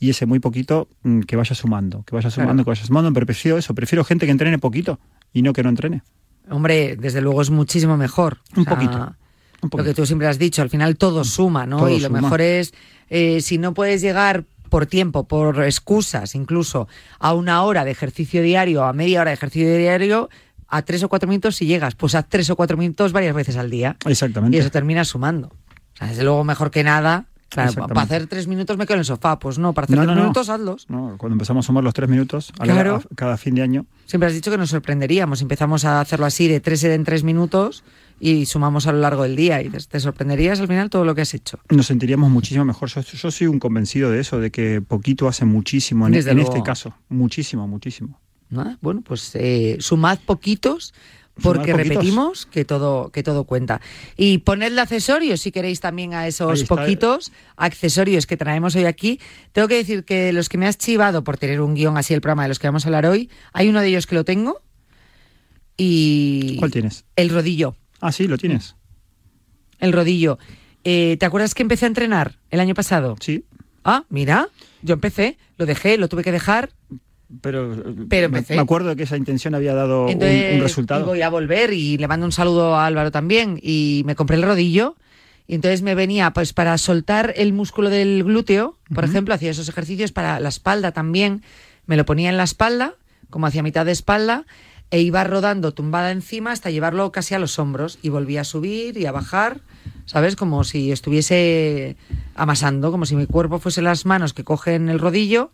Speaker 10: Y ese muy poquito mm, que vaya sumando, que vaya sumando,
Speaker 1: Claro.
Speaker 10: que vaya sumando, pero prefiero eso, prefiero gente que entrene poquito y no que no entrene.
Speaker 1: Hombre, desde luego es muchísimo mejor.
Speaker 10: Un
Speaker 1: O sea,
Speaker 10: poquito, un
Speaker 1: Lo que tú siempre has dicho, al final todo suma, ¿no?
Speaker 10: Todo
Speaker 1: y lo
Speaker 10: suma.
Speaker 1: mejor es, eh, si no puedes llegar por tiempo, por excusas, incluso a una hora de ejercicio diario, a media hora de ejercicio diario, a tres o cuatro minutos si llegas, pues haz tres o cuatro minutos varias veces al día.
Speaker 10: Exactamente.
Speaker 1: Y eso termina sumando. O sea, desde luego mejor que nada. Claro, para hacer tres minutos me quedo en el sofá. Pues no, para hacer
Speaker 10: No,
Speaker 1: tres
Speaker 10: no, no.
Speaker 1: minutos hazlos.
Speaker 10: No, cuando empezamos a sumar los tres minutos a la-
Speaker 1: Claro.
Speaker 10: a cada fin de año,
Speaker 1: Siempre has dicho que nos sorprenderíamos. Empezamos a hacerlo así de tres en tres minutos y sumamos a lo largo del día. Y te, sorprenderías al final todo lo que has hecho.
Speaker 10: nos sentiríamos muchísimo mejor. Yo, yo soy un convencido de eso, de que poquito hace muchísimo en, este caso. Muchísimo, muchísimo.
Speaker 1: ¿no? Bueno, pues eh, sumad poquitos porque repetimos que todo, que todo cuenta. Y ponedle accesorios si queréis también a esos poquitos accesorios que traemos hoy aquí. Tengo que decir que los que me has chivado por tener un guion así el programa de los que vamos a hablar hoy, hay uno de ellos que lo tengo y
Speaker 10: ¿Cuál tienes?
Speaker 1: el rodillo.
Speaker 10: Ah, sí, lo tienes.
Speaker 1: El rodillo. Eh, ¿Te acuerdas que empecé a entrenar el año pasado?
Speaker 10: Sí.
Speaker 1: Ah, mira, yo empecé, lo dejé, lo tuve que dejar.
Speaker 10: Pero,
Speaker 1: Pero
Speaker 10: me-
Speaker 1: empecé.
Speaker 10: me acuerdo de que esa intención había dado un-
Speaker 1: Entonces,
Speaker 10: un, resultado.
Speaker 1: voy a volver y le mando un saludo a Álvaro también. Y me compré el rodillo. Y entonces me venía, pues para soltar el músculo del glúteo, por ejemplo, hacía esos ejercicios para la espalda también. Me lo ponía en la espalda, como hacia mitad de espalda, e iba rodando tumbada encima hasta llevarlo casi a los hombros. Y volvía a subir y a bajar, ¿sabes? Como si estuviese amasando, como si mi cuerpo fuese las manos que cogen el rodillo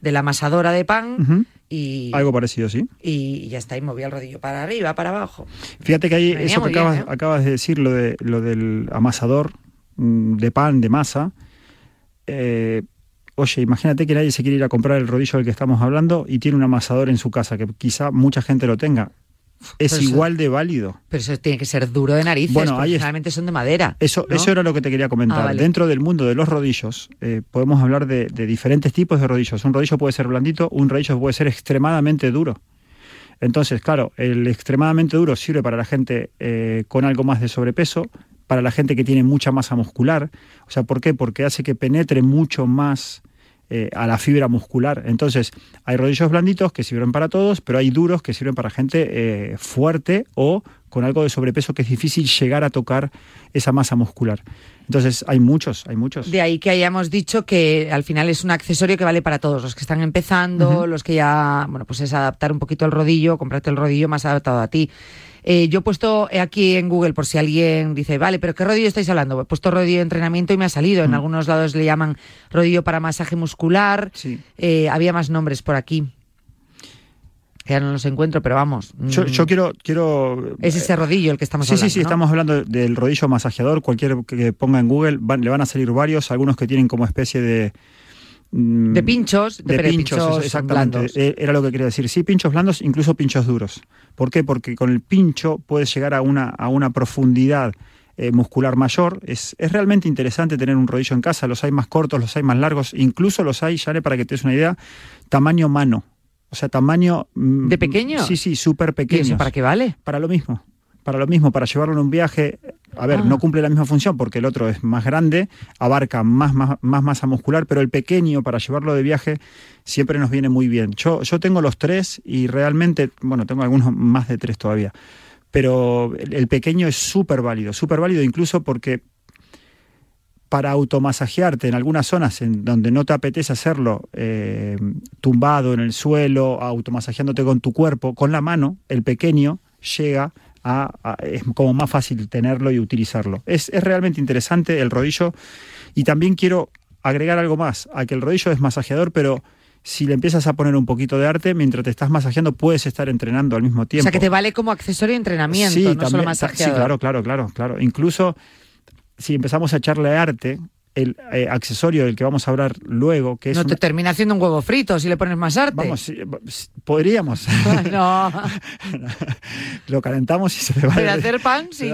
Speaker 1: de la amasadora de pan. Y,
Speaker 10: Algo parecido, sí.
Speaker 1: y ya está, y movía el rodillo para arriba, para abajo.
Speaker 10: Fíjate que ahí, eso que
Speaker 1: bien, ¿eh?
Speaker 10: acabas de decir, lo, de, lo del amasador mm, de pan, de masa. eh, oye, imagínate que nadie se quiere ir a comprar el rodillo del que estamos hablando y tiene un amasador en su casa, que quizá mucha gente lo tenga. Es
Speaker 1: Pero eso-
Speaker 10: igual de válido.
Speaker 1: Pero eso tiene que ser duro de narices,
Speaker 10: Bueno,
Speaker 1: porque generalmente son de madera.
Speaker 10: Eso,
Speaker 1: ¿no?
Speaker 10: eso era lo que te quería comentar.
Speaker 1: Ah, vale.
Speaker 10: Dentro del mundo de los rodillos, eh, podemos hablar de, de diferentes tipos de rodillos. Un rodillo puede ser blandito, un rodillo puede ser extremadamente duro. Entonces, claro, el extremadamente duro sirve para la gente eh, con algo más de sobrepeso, para la gente que tiene mucha masa muscular. O sea, ¿por qué? Porque hace que penetre mucho más eh, a la fibra muscular. Entonces, hay rodillos blanditos que sirven para todos, pero hay duros que sirven para gente eh, fuerte o con algo de sobrepeso que es difícil llegar a tocar esa masa muscular. Entonces, hay muchos, hay muchos.
Speaker 1: De ahí que hayamos dicho que al final es un accesorio que vale para todos, los que están empezando, los que ya, bueno, pues es adaptar un poquito el rodillo, comprarte el rodillo más adaptado a ti. Eh, yo he puesto aquí en Google, por si alguien dice, vale, pero ¿qué rodillo estáis hablando? He puesto rodillo de entrenamiento y me ha salido. En
Speaker 10: Mm.
Speaker 1: algunos lados le llaman rodillo para masaje muscular.
Speaker 10: Sí.
Speaker 1: Eh, había más nombres por aquí. Ya no los encuentro, pero vamos.
Speaker 10: Yo,
Speaker 1: mm,
Speaker 10: yo quiero, quiero
Speaker 1: Es ese rodillo el que estamos
Speaker 10: sí,
Speaker 1: hablando.
Speaker 10: sí, sí,
Speaker 1: ¿no?
Speaker 10: estamos hablando del rodillo masajeador. Cualquier que ponga en Google van- le van a salir varios, algunos que tienen como especie de. Mm,
Speaker 1: De pinchos, de,
Speaker 10: de pinchos, exactamente.
Speaker 1: blandos.
Speaker 10: Eh, Era lo que quería decir. Sí, pinchos blandos, incluso pinchos duros. ¿Por qué? Porque con el pincho puedes llegar a una, a una profundidad eh, muscular mayor. Es, es, realmente interesante tener un rodillo en casa. Los hay más cortos, los hay más largos, incluso los hay, ya para que te des una idea, tamaño mano. O sea, tamaño...
Speaker 1: Mm, ¿De pequeño?
Speaker 10: Sí, sí, súper pequeño.
Speaker 1: para qué vale?
Speaker 10: Para lo mismo. Para lo mismo, para llevarlo en un viaje. A ver, no ah. cumple la misma función porque el otro es más grande, abarca más, más, más, masa muscular, pero el pequeño para llevarlo de viaje siempre nos viene muy bien. Yo, yo tengo los tres y realmente, bueno, tengo algunos más de tres todavía pero el pequeño es súper válido, súper válido incluso porque para automasajearte en algunas zonas en donde no te apetece hacerlo eh, tumbado en el suelo, automasajeándote con tu cuerpo, con la mano, el pequeño llega a, es como más fácil tenerlo y utilizarlo. Es, es realmente interesante el rodillo y también quiero agregar algo más, a que el rodillo es masajeador, pero si le empiezas a poner un poquito de arte, mientras te estás masajeando, puedes estar entrenando al mismo tiempo.
Speaker 1: O sea, que te vale como accesorio de entrenamiento, no también, solo masajeador.
Speaker 10: Sí, claro, claro, claro, claro. Incluso si empezamos a echarle arte, el eh, accesorio del que vamos a hablar luego, que es...
Speaker 1: No te termina haciendo un huevo frito si le pones más arte.
Speaker 10: Vamos, podríamos.
Speaker 1: no.
Speaker 10: Lo calentamos y se le va
Speaker 1: a hacer pan, sí.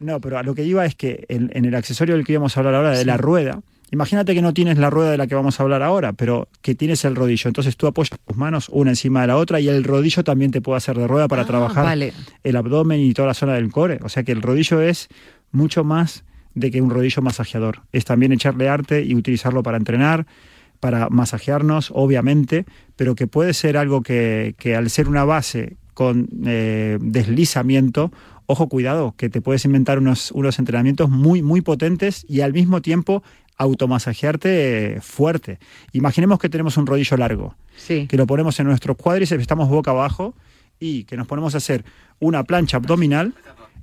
Speaker 10: No, pero a lo que iba es que en, en, el accesorio del que íbamos a hablar ahora, de la rueda, Imagínate que no tienes la rueda de la que vamos a hablar ahora, pero que tienes el rodillo. Entonces tú apoyas tus manos una encima de la otra y el rodillo también te puede hacer de rueda para ah, trabajar el abdomen y toda la zona del core. O sea que el rodillo es mucho más de que un rodillo masajeador. Es también echarle arte y utilizarlo para entrenar, para masajearnos, obviamente, pero que puede ser algo que, al ser una base con eh, deslizamiento, ojo, cuidado, que te puedes inventar unos, unos entrenamientos muy, muy potentes y al mismo tiempo automasajearte fuerte. Imaginemos que tenemos un rodillo largo, que lo ponemos en nuestros cuádriceps, estamos boca abajo y que nos ponemos a hacer una plancha abdominal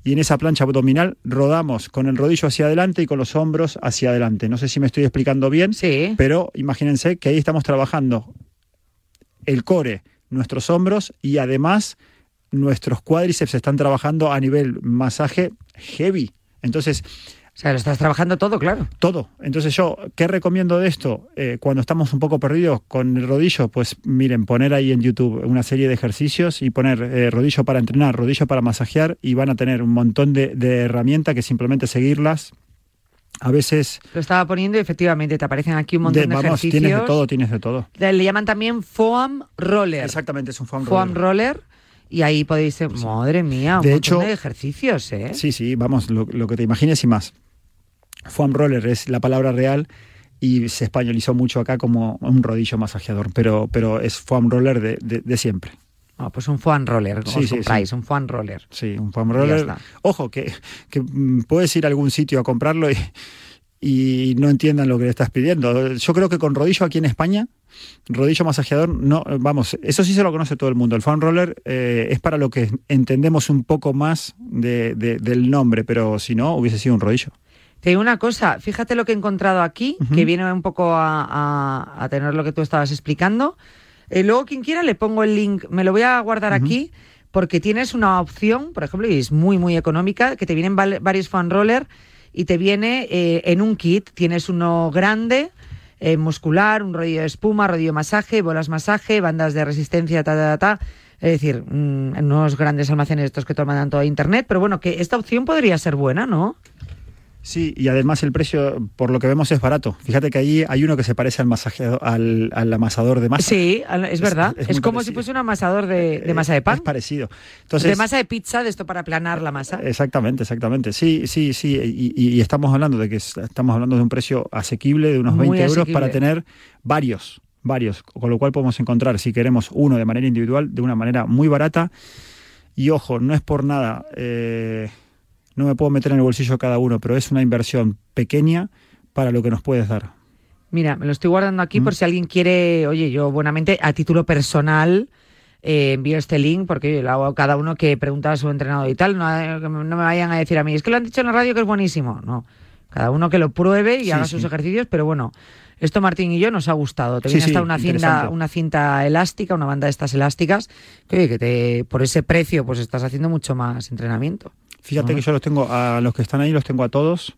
Speaker 10: y en esa plancha abdominal rodamos con el rodillo hacia adelante y con los hombros hacia adelante. No sé si me estoy explicando bien, pero imagínense que ahí estamos trabajando el core, nuestros hombros y además nuestros cuádriceps están trabajando a nivel masaje heavy. Entonces,
Speaker 1: o sea, lo estás trabajando todo, claro.
Speaker 10: Todo. Entonces yo, ¿qué recomiendo de esto? Eh, cuando estamos un poco perdidos con el rodillo, pues miren, poner ahí en YouTube una serie de ejercicios y poner eh, rodillo para entrenar, rodillo para masajear y van a tener un montón de, herramientas que simplemente seguirlas a veces...
Speaker 1: Lo estaba poniendo y efectivamente te aparecen aquí un montón de, vamos,
Speaker 10: tienes de todo, tienes de todo.
Speaker 1: Le llaman también foam roller.
Speaker 10: Exactamente, es un foam,
Speaker 1: foam roller. Y ahí podéis... ser, Madre mía, un de montón de ejercicios, ¿eh?
Speaker 10: Sí, sí, vamos, lo, lo que te imagines y más. Foam roller es la palabra real y se españolizó mucho acá como un rodillo masajeador, pero, pero es foam roller de, siempre.
Speaker 1: Ah, pues un foam roller, sí, sí, compráis, un foam roller.
Speaker 10: Sí, un foam roller. Ojo, que, que, mm, puedes ir a algún sitio a comprarlo y, y no entiendan lo que le estás pidiendo. Yo creo que con rodillo aquí en España, rodillo masajeador, no, vamos, eso sí se lo conoce todo el mundo. El foam roller eh, es para lo que entendemos un poco más de, del nombre, pero si no, hubiese sido un rodillo.
Speaker 1: Te digo una cosa, fíjate lo que he encontrado aquí, que viene un poco a, tener lo que tú estabas explicando. Eh, luego, quien quiera, le pongo el link, me lo voy a guardar aquí, porque tienes una opción, por ejemplo, y es muy, muy económica, que te vienen varios fan roller y te viene eh, en un kit. Tienes uno grande, eh, muscular, un rodillo de espuma, rodillo masaje, bolas masaje, bandas de resistencia, ta, ta, ta. Es decir, mm, en unos grandes almacenes estos que te mandan todo a internet, pero bueno, que esta opción podría ser buena, ¿no?
Speaker 10: Sí, y además el precio, por lo que vemos, es barato. Fíjate que ahí hay uno que se parece al masajeador, al, amasador de masa.
Speaker 1: Sí, es verdad. Es, como si fuese un amasador de, masa de pan.
Speaker 10: Es parecido.
Speaker 1: Entonces, de masa de pizza, de esto para aplanar la masa.
Speaker 10: Exactamente, exactamente. Sí, sí, sí. Y, estamos hablando de que estamos hablando de un precio asequible de unos 20 euros para tener varios, varios. Con lo cual podemos encontrar, si queremos uno de manera individual, de una manera muy barata. Y ojo, no es por nada. Eh, no me puedo meter en el bolsillo cada uno, pero es una inversión pequeña para lo que nos puedes dar.
Speaker 1: Mira, me lo estoy guardando aquí por mm. si alguien quiere, oye, yo buenamente, a título personal, eh, envío este link porque lo hago a cada uno que pregunta a su entrenador y tal, no, no, me vayan a decir a mí, es que lo han dicho en la radio que es buenísimo. No, cada uno que lo pruebe y haga sus ejercicios, pero bueno, esto Martín y yo nos ha gustado. Te viene hasta una cinta, una cinta elástica, una banda de estas elásticas, que, oye, que te, por ese precio pues estás haciendo mucho más entrenamiento.
Speaker 10: Fíjate que yo los tengo, a los que están ahí los tengo a todos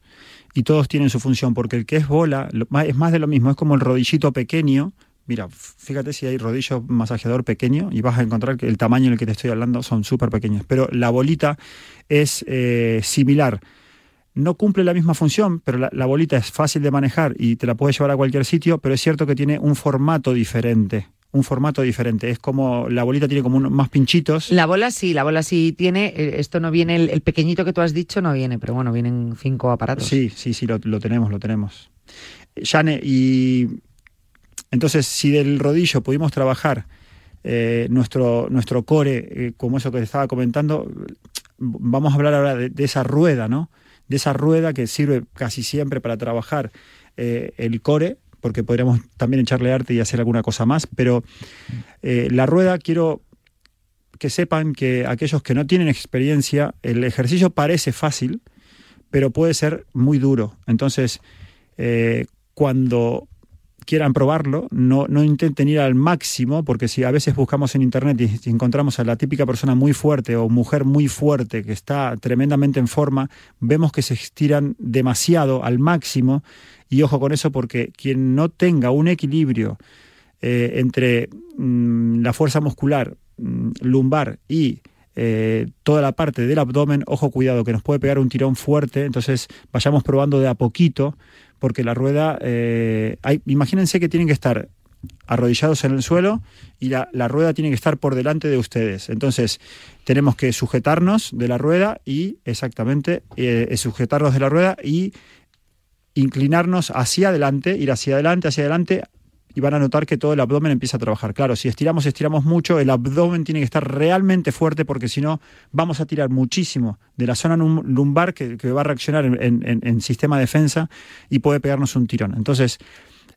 Speaker 10: y todos tienen su función, porque el que es bola es más de lo mismo, es como el rodillito pequeño. Mira, fíjate si hay rodillo masajeador pequeño y vas a encontrar que el tamaño en el que te estoy hablando son súper pequeños, pero la bolita es eh, similar no cumple la misma función, pero la, la, bolita es fácil de manejar y te la puedes llevar a cualquier sitio, pero es cierto que tiene un formato diferente. Un formato diferente. Es como la bolita tiene como un, más pinchitos.
Speaker 1: La bola sí, la bola sí tiene. eh, Esto no viene, el, el pequeñito que tú has dicho no viene, pero bueno, vienen cinco aparatos.
Speaker 10: Sí, sí, sí, lo, lo tenemos, lo tenemos. Jane, y entonces si del rodillo pudimos trabajar eh, nuestro, nuestro core, eh, como eso que te estaba comentando, vamos a hablar ahora de, de, esa rueda, ¿no? De esa rueda que sirve casi siempre para trabajar eh, el core, porque podríamos también echarle arte y hacer alguna cosa más, pero eh, la rueda quiero que sepan que aquellos que no tienen experiencia, el ejercicio parece fácil, pero puede ser muy duro. Entonces, eh, cuando quieran probarlo, no, no, intenten ir al máximo, porque si a veces buscamos en internet y, y encontramos a la típica persona muy fuerte o mujer muy fuerte que está tremendamente en forma, vemos que se estiran demasiado al máximo y ojo con eso porque quien no tenga un equilibrio eh, entre mmm, la fuerza muscular mmm, lumbar y eh, toda la parte del abdomen, ojo cuidado, que nos puede pegar un tirón fuerte, entonces vayamos probando de a poquito, porque la rueda, eh, imagínense que tienen que estar arrodillados en el suelo y la, rueda tiene que estar por delante de ustedes. Entonces, tenemos que sujetarnos de la rueda y, exactamente, sujetarnos de la rueda y inclinarnos hacia adelante, ir hacia adelante, hacia adelante, y van a notar que todo el abdomen empieza a trabajar. Claro, si estiramos, estiramos mucho, el abdomen tiene que estar realmente fuerte porque si no vamos a tirar muchísimo de la zona lumbar que, va a reaccionar en, sistema de defensa y puede pegarnos un tirón. Entonces,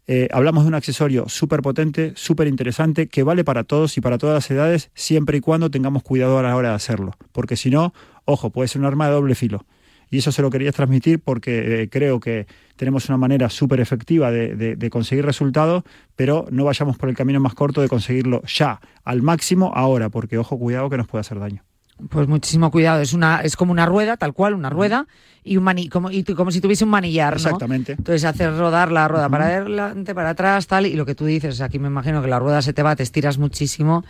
Speaker 10: eh, hablamos de un accesorio súper potente, súper interesante, que vale para todos y para todas las edades, siempre y cuando tengamos cuidado a la hora de hacerlo. Porque si no, ojo, puede ser un arma de doble filo y eso se lo quería transmitir porque eh, creo que tenemos una manera súper efectiva de, de, de, conseguir resultados, pero no vayamos por el camino más corto de conseguirlo ya, al máximo, ahora, porque ojo, cuidado que nos puede hacer daño.
Speaker 1: Pues muchísimo cuidado, es una es como una rueda, tal cual, una rueda y un mani, como, y como si tuviese un manillar, ¿no?
Speaker 10: Exactamente.
Speaker 1: Entonces hacer rodar la rueda uh -huh. para adelante, para atrás, tal, y lo que tú dices, aquí me imagino que la rueda se te va, te estiras muchísimo.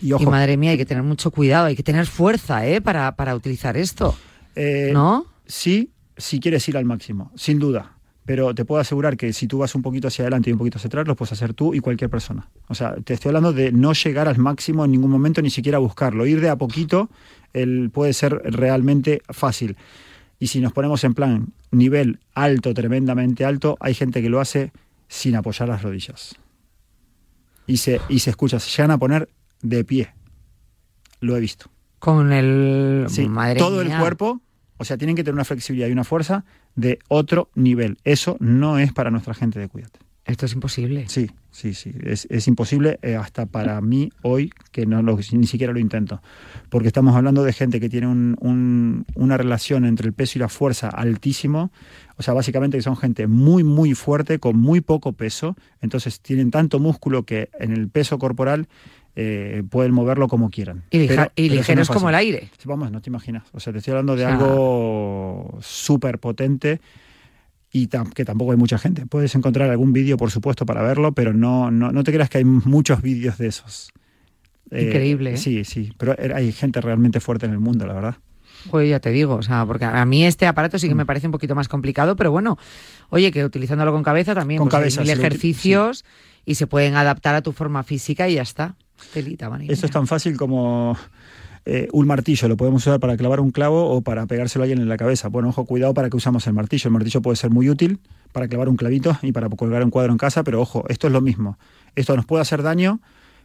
Speaker 1: Y, ojo, y madre mía, hay que tener mucho cuidado, hay que tener fuerza, ¿eh? Para, para utilizar esto.
Speaker 10: Eh,
Speaker 1: ¿No?
Speaker 10: Sí, si quieres ir al máximo, sin duda. Pero te puedo asegurar que si tú vas un poquito hacia adelante y un poquito hacia atrás, lo puedes hacer tú y cualquier persona. O sea, te estoy hablando de no llegar al máximo en ningún momento, ni siquiera buscarlo. Ir de a poquito el, puede ser realmente fácil. Y si nos ponemos en plan nivel alto, tremendamente alto, hay gente que lo hace sin apoyar las rodillas. Y se, y se escucha, se llegan a poner de pie. Lo he visto.
Speaker 1: Con el...
Speaker 10: Sí,
Speaker 1: Madre
Speaker 10: todo
Speaker 1: mía.
Speaker 10: el cuerpo o sea, tienen que tener una flexibilidad y una fuerza de otro nivel. Eso no es para nuestra gente de Cuídate.
Speaker 1: Esto es imposible.
Speaker 10: Sí, sí, sí. Es, es imposible eh, hasta para mí hoy, que no lo, ni siquiera lo intento. Porque estamos hablando de gente que tiene un, un, una relación entre el peso y la fuerza altísimo. O sea, básicamente que son gente muy, muy fuerte, con muy poco peso. Entonces tienen tanto músculo que en el peso corporal eh, pueden moverlo como quieran.
Speaker 1: Y, pero, y pero ligeros no como el aire.
Speaker 10: Vamos, no te imaginas. O sea, te estoy hablando de o sea, algo súper potente y tam que tampoco hay mucha gente. Puedes encontrar algún vídeo, por supuesto, para verlo, pero no, no, no te creas que hay muchos vídeos de esos.
Speaker 1: Increíble.
Speaker 10: Eh, sí, sí, pero hay gente realmente fuerte en el mundo, la verdad.
Speaker 1: Pues ya te digo, o sea, porque a mí este aparato sí que me parece un poquito más complicado, pero bueno, oye, que utilizándolo con cabeza también,
Speaker 10: con
Speaker 1: pues
Speaker 10: cabeza,
Speaker 1: hay mil ejercicios sí. y se pueden adaptar a tu forma física y ya está. Telita,
Speaker 10: Esto es tan fácil como eh, un martillo, lo podemos usar para clavar un clavo o para pegárselo a alguien en la cabeza. Bueno, ojo, cuidado para que usamos el martillo. El martillo puede ser muy útil para clavar un clavito y para colgar un cuadro en casa, pero ojo, esto es lo mismo. Esto nos puede hacer daño,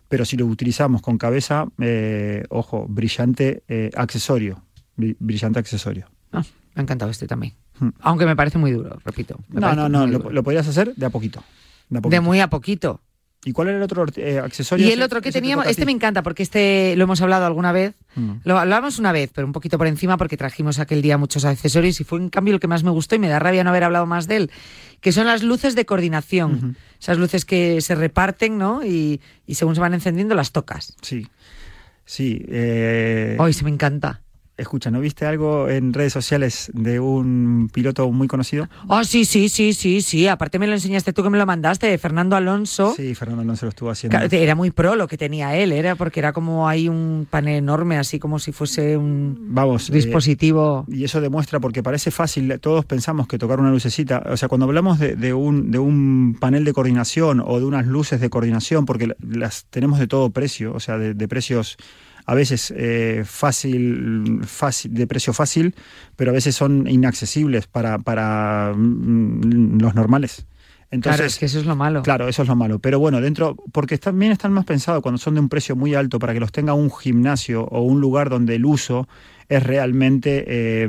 Speaker 10: pero si lo utilizamos con cabeza, eh, ojo, brillante eh, accesorio. Brillante accesorio.
Speaker 1: Ah, me ha encantado este también. Hmm. Aunque me parece muy duro, repito.
Speaker 10: No, no, no, lo, lo, podrías hacer de a poquito.
Speaker 1: De, a poquito. de muy a poquito.
Speaker 10: ¿Y cuál era el otro eh, accesorio?
Speaker 1: Y el otro que teníamos, este me encanta porque este lo hemos hablado alguna vez, mm. lo hablamos una vez, pero un poquito por encima porque trajimos aquel día muchos accesorios y fue en cambio el que más me gustó y me da rabia no haber hablado más de él, que son las luces de coordinación, uh -huh. esas luces que se reparten, ¿no? Y, y, según se van encendiendo las tocas.
Speaker 10: Sí, sí. Eh...
Speaker 1: Hoy se me encanta.
Speaker 10: Escucha, ¿no viste algo en redes sociales de un piloto muy conocido?
Speaker 1: Oh, sí, sí, sí, sí, sí. Aparte me lo enseñaste tú que me lo mandaste, Fernando Alonso.
Speaker 10: Sí, Fernando Alonso lo estuvo haciendo.
Speaker 1: Claro, era muy pro lo que tenía él, era porque era como hay un panel enorme, así como si fuese un
Speaker 10: Vamos, eh,
Speaker 1: dispositivo.
Speaker 10: y eso demuestra, porque parece fácil, todos pensamos que tocar una lucecita, o sea, cuando hablamos de, de un, de un panel de coordinación o de unas luces de coordinación, porque la- las tenemos de todo precio, o sea, de, de precios a veces eh, fácil, fácil, de precio fácil, pero a veces son inaccesibles para, para mm, los normales. Entonces,
Speaker 1: claro, es que eso es lo malo.
Speaker 10: Claro, eso es lo malo. Pero bueno, dentro, porque también están más pensados cuando son de un precio muy alto para que los tenga un gimnasio o un lugar donde el uso es realmente, eh,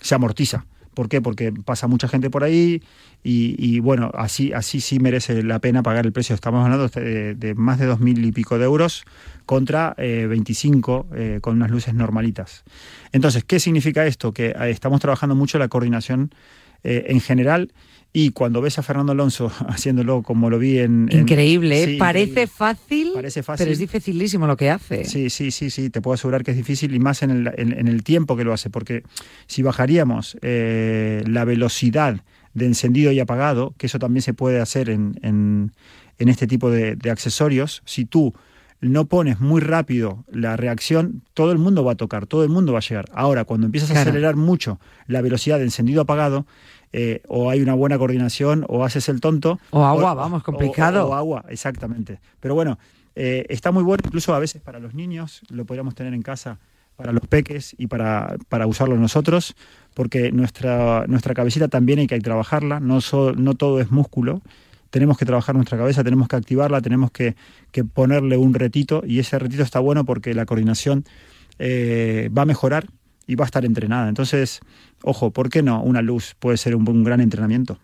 Speaker 10: se amortiza. ¿Por qué? Porque pasa mucha gente por ahí y, y, bueno, así, así sí merece la pena pagar el precio. Estamos hablando de, de más de dos mil y pico de euros contra eh, 25 eh, con unas luces normalitas. Entonces, ¿qué significa esto? Que eh, estamos trabajando mucho la coordinación eh, en general y cuando ves a Fernando Alonso haciéndolo como lo vi en... en-
Speaker 1: Increíble.
Speaker 10: Sí,
Speaker 1: parece,
Speaker 10: increíble.
Speaker 1: Fácil,
Speaker 10: Parece fácil.
Speaker 1: pero es dificilísimo lo que hace.
Speaker 10: Sí, sí, sí, sí, te puedo asegurar que es difícil y más en el, en- en el tiempo que lo hace, porque si bajaríamos eh, la velocidad de encendido y apagado, que eso también se puede hacer en, en- en este tipo de, de accesorios, si tú no pones muy rápido la reacción, todo el mundo va a tocar, todo el mundo va a llegar. Ahora, cuando empiezas a acelerar mucho la velocidad de encendido apagado, eh, o hay una buena coordinación, o haces el tonto.
Speaker 1: O agua, vamos, complicado.
Speaker 10: o- o agua, exactamente. Pero bueno, eh, está muy bueno, incluso a veces para los niños, lo podríamos tener en casa para los peques y para, para usarlo nosotros, porque nuestra, nuestra cabecita también hay que trabajarla, no, so- no todo es músculo, tenemos que trabajar nuestra cabeza, tenemos que activarla, tenemos que, que ponerle un retito y ese retito está bueno porque la coordinación eh, va a mejorar y va a estar entrenada. Entonces, ojo, ¿por qué no? Una luz puede ser un, un gran entrenamiento.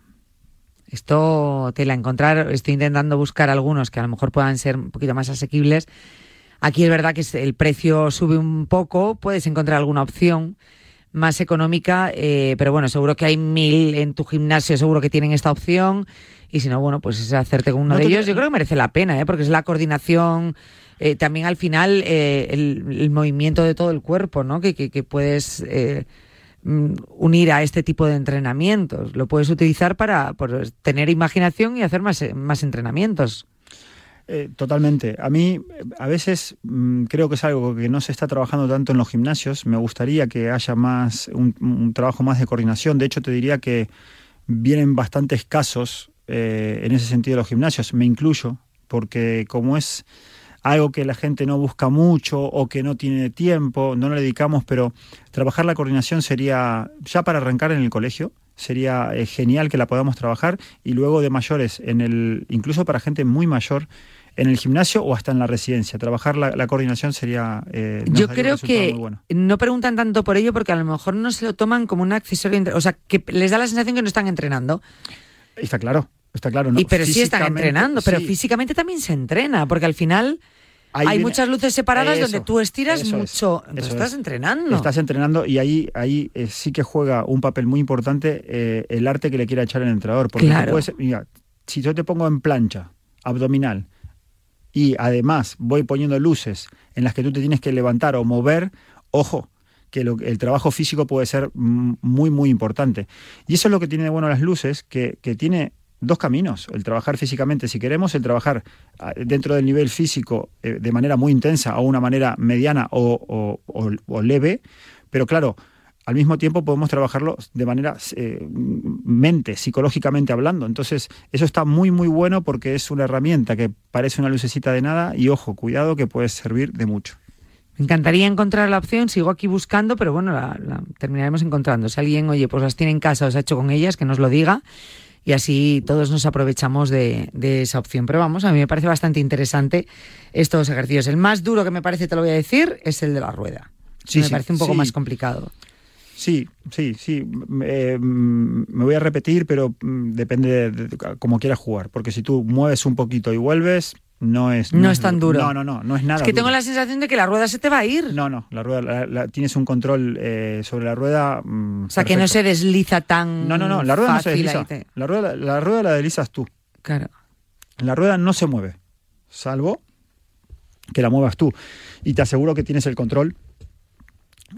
Speaker 1: Esto te la encontrar, estoy intentando buscar algunos que a lo mejor puedan ser un poquito más asequibles. Aquí es verdad que el precio sube un poco, puedes encontrar alguna opción más económica, eh, pero bueno, seguro que hay mil en tu gimnasio, seguro que tienen esta opción. Y si no, bueno, pues es hacerte con uno
Speaker 10: No
Speaker 1: de ellos. Yo creo que merece la pena, ¿eh? porque es la coordinación, eh, también al final eh, el, el movimiento de todo el cuerpo, ¿no? Que, que, que puedes eh, mm, unir a este tipo de entrenamientos. Lo puedes utilizar para pues, tener imaginación y hacer más, más entrenamientos.
Speaker 10: Eh, totalmente. A mí, a veces mm, creo que es algo que no se está trabajando tanto en los gimnasios. Me gustaría que haya más un, un trabajo más de coordinación. De hecho, te diría que vienen bastantes casos eh, en ese sentido de los gimnasios. Me incluyo, porque como es algo que la gente no busca mucho o que no tiene tiempo, no le dedicamos, pero trabajar la coordinación sería ya para arrancar en el colegio. Sería eh, genial que la podamos trabajar y luego de mayores, en el, incluso para gente muy mayor, en el gimnasio o hasta en la residencia. Trabajar la, la coordinación sería. eh,
Speaker 1: Yo creo que
Speaker 10: bueno.
Speaker 1: no preguntan tanto por ello porque a lo mejor no se lo toman como un accesorio, o sea, que les da la sensación que no están entrenando.
Speaker 10: Está claro, está claro. ¿no?
Speaker 1: y pero sí están entrenando, pero
Speaker 10: sí.
Speaker 1: físicamente también se entrena, porque al final hay
Speaker 10: viene-
Speaker 1: muchas luces separadas
Speaker 10: Eso,
Speaker 1: donde tú estiras
Speaker 10: es,
Speaker 1: mucho.
Speaker 10: Eso
Speaker 1: estás
Speaker 10: es.
Speaker 1: entrenando.
Speaker 10: Estás entrenando y ahí, ahí eh, sí que juega un papel muy importante eh, el arte que le quiera echar el entrenador. Porque
Speaker 1: Claro.
Speaker 10: puedes- mira, si yo te pongo en plancha abdominal y además voy poniendo luces en las que tú te tienes que levantar o mover, ojo, que lo- el trabajo físico puede ser mm, muy, muy importante. Y eso es lo que tiene de bueno las luces, que, que tiene dos caminos, el trabajar físicamente si queremos, el trabajar ah, dentro del nivel físico eh, de manera muy intensa o una manera mediana o, o- leve, pero claro, al mismo tiempo podemos trabajarlo de manera eh, mente, psicológicamente hablando. Entonces, eso está muy, muy bueno porque es una herramienta que parece una lucecita de nada y ojo, cuidado que puede servir de mucho.
Speaker 1: Me encantaría encontrar la opción, sigo aquí buscando, pero bueno, la terminaremos encontrando. Si alguien, oye, pues las tiene en casa o se ha hecho con ellas, que nos lo diga. Y así todos nos aprovechamos de, de esa opción. Pero vamos, a mí me parece bastante interesante estos ejercicios. El más duro que me parece, te lo voy a decir, es el de la rueda.
Speaker 10: Sí,
Speaker 1: me
Speaker 10: sí,
Speaker 1: parece un poco
Speaker 10: sí.
Speaker 1: más complicado.
Speaker 10: Sí, sí, sí. Eh, me voy a repetir, pero mm, depende de, de- de cómo quieras jugar. Porque si tú mueves un poquito y vuelves, no es...
Speaker 1: No es tan duro.
Speaker 10: No, no, no, no es nada
Speaker 1: es que tengo la sensación de que la rueda se te va a ir.
Speaker 10: No, no, la rueda, la- la- tienes un control eh, sobre la rueda. mm,
Speaker 1: o sea, que no se desliza tan.
Speaker 10: No, no, no, la rueda no se desliza.
Speaker 1: te-
Speaker 10: La rueda, la rueda la deslizas tú.
Speaker 1: Claro.
Speaker 10: La rueda no se mueve, salvo que la muevas tú. Y te aseguro que tienes el control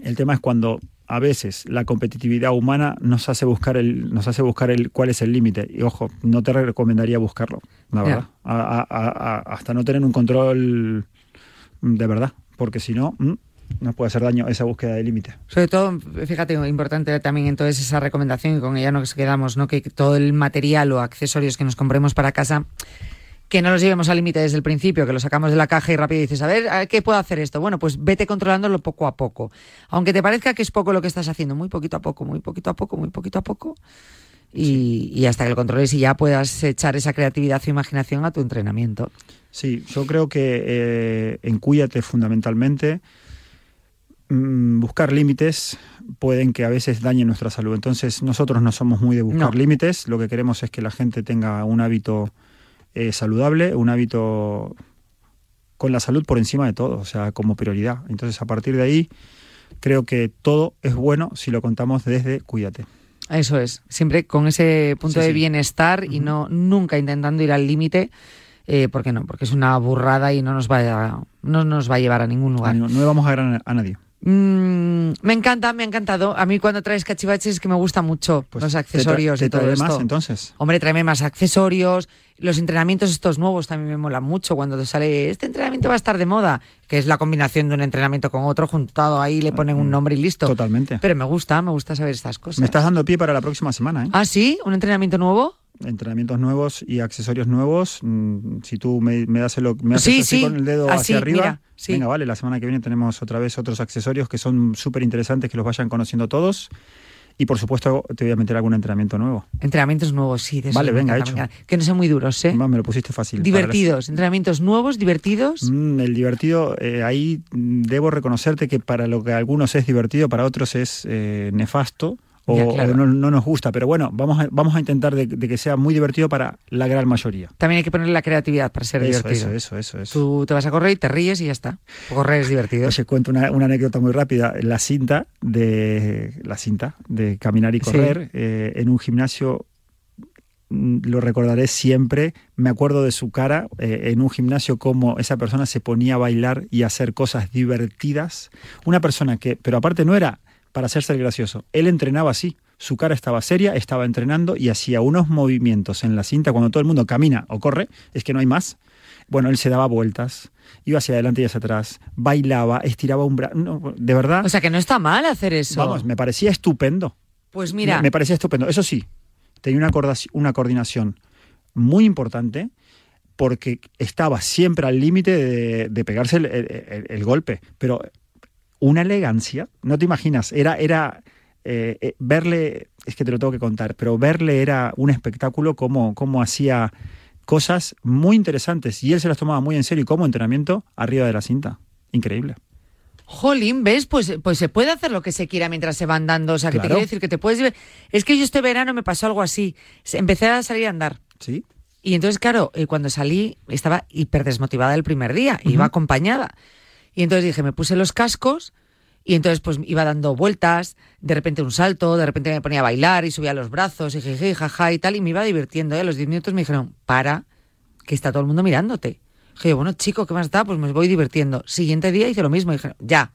Speaker 10: El tema es cuando a veces la competitividad humana nos hace buscar el, nos hace buscar el cuál es el límite. Y ojo, no te recomendaría buscarlo, la verdad. A- a- a- a- hasta no tener un control de verdad. Porque si no, mm, nos puede hacer daño esa búsqueda de límite.
Speaker 1: Sobre todo, fíjate, importante también entonces esa recomendación y con ella nos quedamos, ¿no? Que todo el material o accesorios que nos compremos para casa, que no los llevemos al límite desde el principio, que lo sacamos de la caja y rápido dices, a ver, ¿a ¿qué puedo hacer esto? Bueno, pues vete controlándolo poco a poco. Aunque te parezca que es poco lo que estás haciendo, muy poquito a poco, muy poquito a poco, muy poquito a poco. Y, y hasta que lo controles y ya puedas echar esa creatividad o imaginación a tu entrenamiento.
Speaker 10: Sí, yo creo que eh, fundamentalmente mm, buscar límites pueden que a veces dañen nuestra salud. Entonces nosotros no somos muy de buscar
Speaker 1: No.
Speaker 10: límites, lo que queremos es que la gente tenga un hábito eh, saludable, un hábito con la salud por encima de todo, o sea, como prioridad. Entonces a partir de ahí creo que todo es bueno si lo contamos desde Cuídate.
Speaker 1: Eso es, siempre con ese punto
Speaker 10: Sí,
Speaker 1: de
Speaker 10: sí.
Speaker 1: bienestar y no nunca intentando ir al límite, eh, porque no, porque es una burrada y no nos va a, no nos va a llevar a ningún lugar.
Speaker 10: No, no vamos a ganar a nadie.
Speaker 1: Mm, me encanta, me ha encantado. A mí cuando traes cachivaches es que me gusta mucho
Speaker 10: Pues
Speaker 1: los accesorios
Speaker 10: te
Speaker 1: y todo esto.
Speaker 10: más, entonces.
Speaker 1: Hombre, tráeme más accesorios. Los entrenamientos estos nuevos también me molan mucho cuando te sale este entrenamiento va a estar de moda, que es la combinación de un entrenamiento con otro juntado ahí le ponen un nombre y listo.
Speaker 10: Totalmente.
Speaker 1: Pero me gusta, me gusta saber estas cosas.
Speaker 10: Me estás dando pie para la próxima semana, ¿eh?
Speaker 1: Ah, sí, un entrenamiento nuevo.
Speaker 10: Entrenamientos nuevos y accesorios nuevos. Mm, Si tú me, me das el, me haces
Speaker 1: Sí,
Speaker 10: así
Speaker 1: sí,
Speaker 10: con el dedo
Speaker 1: así,
Speaker 10: hacia arriba,
Speaker 1: mira, sí.
Speaker 10: venga, vale, la semana que viene tenemos otra vez otros accesorios que son súper interesantes, que los vayan conociendo todos. Y por supuesto te voy a meter algún entrenamiento nuevo.
Speaker 1: Entrenamientos nuevos, sí. De
Speaker 10: Vale, venga, hecho.
Speaker 1: Que no sean muy duros, ¿eh?
Speaker 10: Me lo pusiste fácil.
Speaker 1: Divertidos, entrenamientos nuevos, divertidos.
Speaker 10: Mm, el divertido, eh, ahí debo reconocerte que para lo que a algunos es divertido, para otros es eh, nefasto. O,
Speaker 1: Ya, claro.
Speaker 10: o no, no nos gusta, pero bueno, vamos a, vamos a intentar de, de que sea muy divertido para la gran mayoría.
Speaker 1: También hay que ponerle la creatividad para ser
Speaker 10: Eso,
Speaker 1: divertido.
Speaker 10: eso, eso, eso, eso.
Speaker 1: Tú te vas a correr y te ríes y ya está. Correr es divertido.
Speaker 10: Oye, cuento una, una anécdota muy rápida. La cinta de la cinta de caminar y
Speaker 1: Sí.
Speaker 10: correr eh, en un gimnasio mm, lo recordaré siempre. Me acuerdo de su cara eh, en un gimnasio como esa persona se ponía a bailar y a hacer cosas divertidas. Una persona que, pero aparte no era para hacerse el gracioso. Él entrenaba así. Su cara estaba seria, estaba entrenando y hacía unos movimientos en la cinta cuando todo el mundo camina o corre, es que no hay más. Bueno, él se daba vueltas, iba hacia adelante y hacia atrás, bailaba, estiraba un brazo. No, de verdad.
Speaker 1: O sea que no está mal hacer eso.
Speaker 10: Vamos, me parecía estupendo.
Speaker 1: Pues mira,
Speaker 10: Me, me parecía estupendo. Eso sí, tenía una, una coordinación muy importante porque estaba siempre al límite de, de pegarse el, el- el- el golpe. Pero una elegancia, no te imaginas, era, era eh, eh, verle, es que te lo tengo que contar, pero verle era un espectáculo como, como hacía cosas muy interesantes y él se las tomaba muy en serio y como entrenamiento arriba de la cinta. Increíble.
Speaker 1: Jolín, ¿ves? Pues, pues se puede hacer lo que se quiera mientras se van dando. O sea, que te quiero decir que te puedes... Es que yo este verano me pasó algo así. Empecé a salir a andar.
Speaker 10: Sí.
Speaker 1: Y entonces, claro, eh, cuando salí estaba hiper desmotivada el primer día. Iba acompañada. Y entonces dije, me puse los cascos y entonces pues iba dando vueltas, de repente un salto, de repente me ponía a bailar y subía los brazos y jiji, jaja y tal. Y me iba divirtiendo. ¿eh? A los 10 minutos me dijeron, para, que está todo el mundo mirándote. Dije, bueno, chico, ¿qué más da? Pues me voy divirtiendo. Siguiente día hice lo mismo. Dijeron, ya.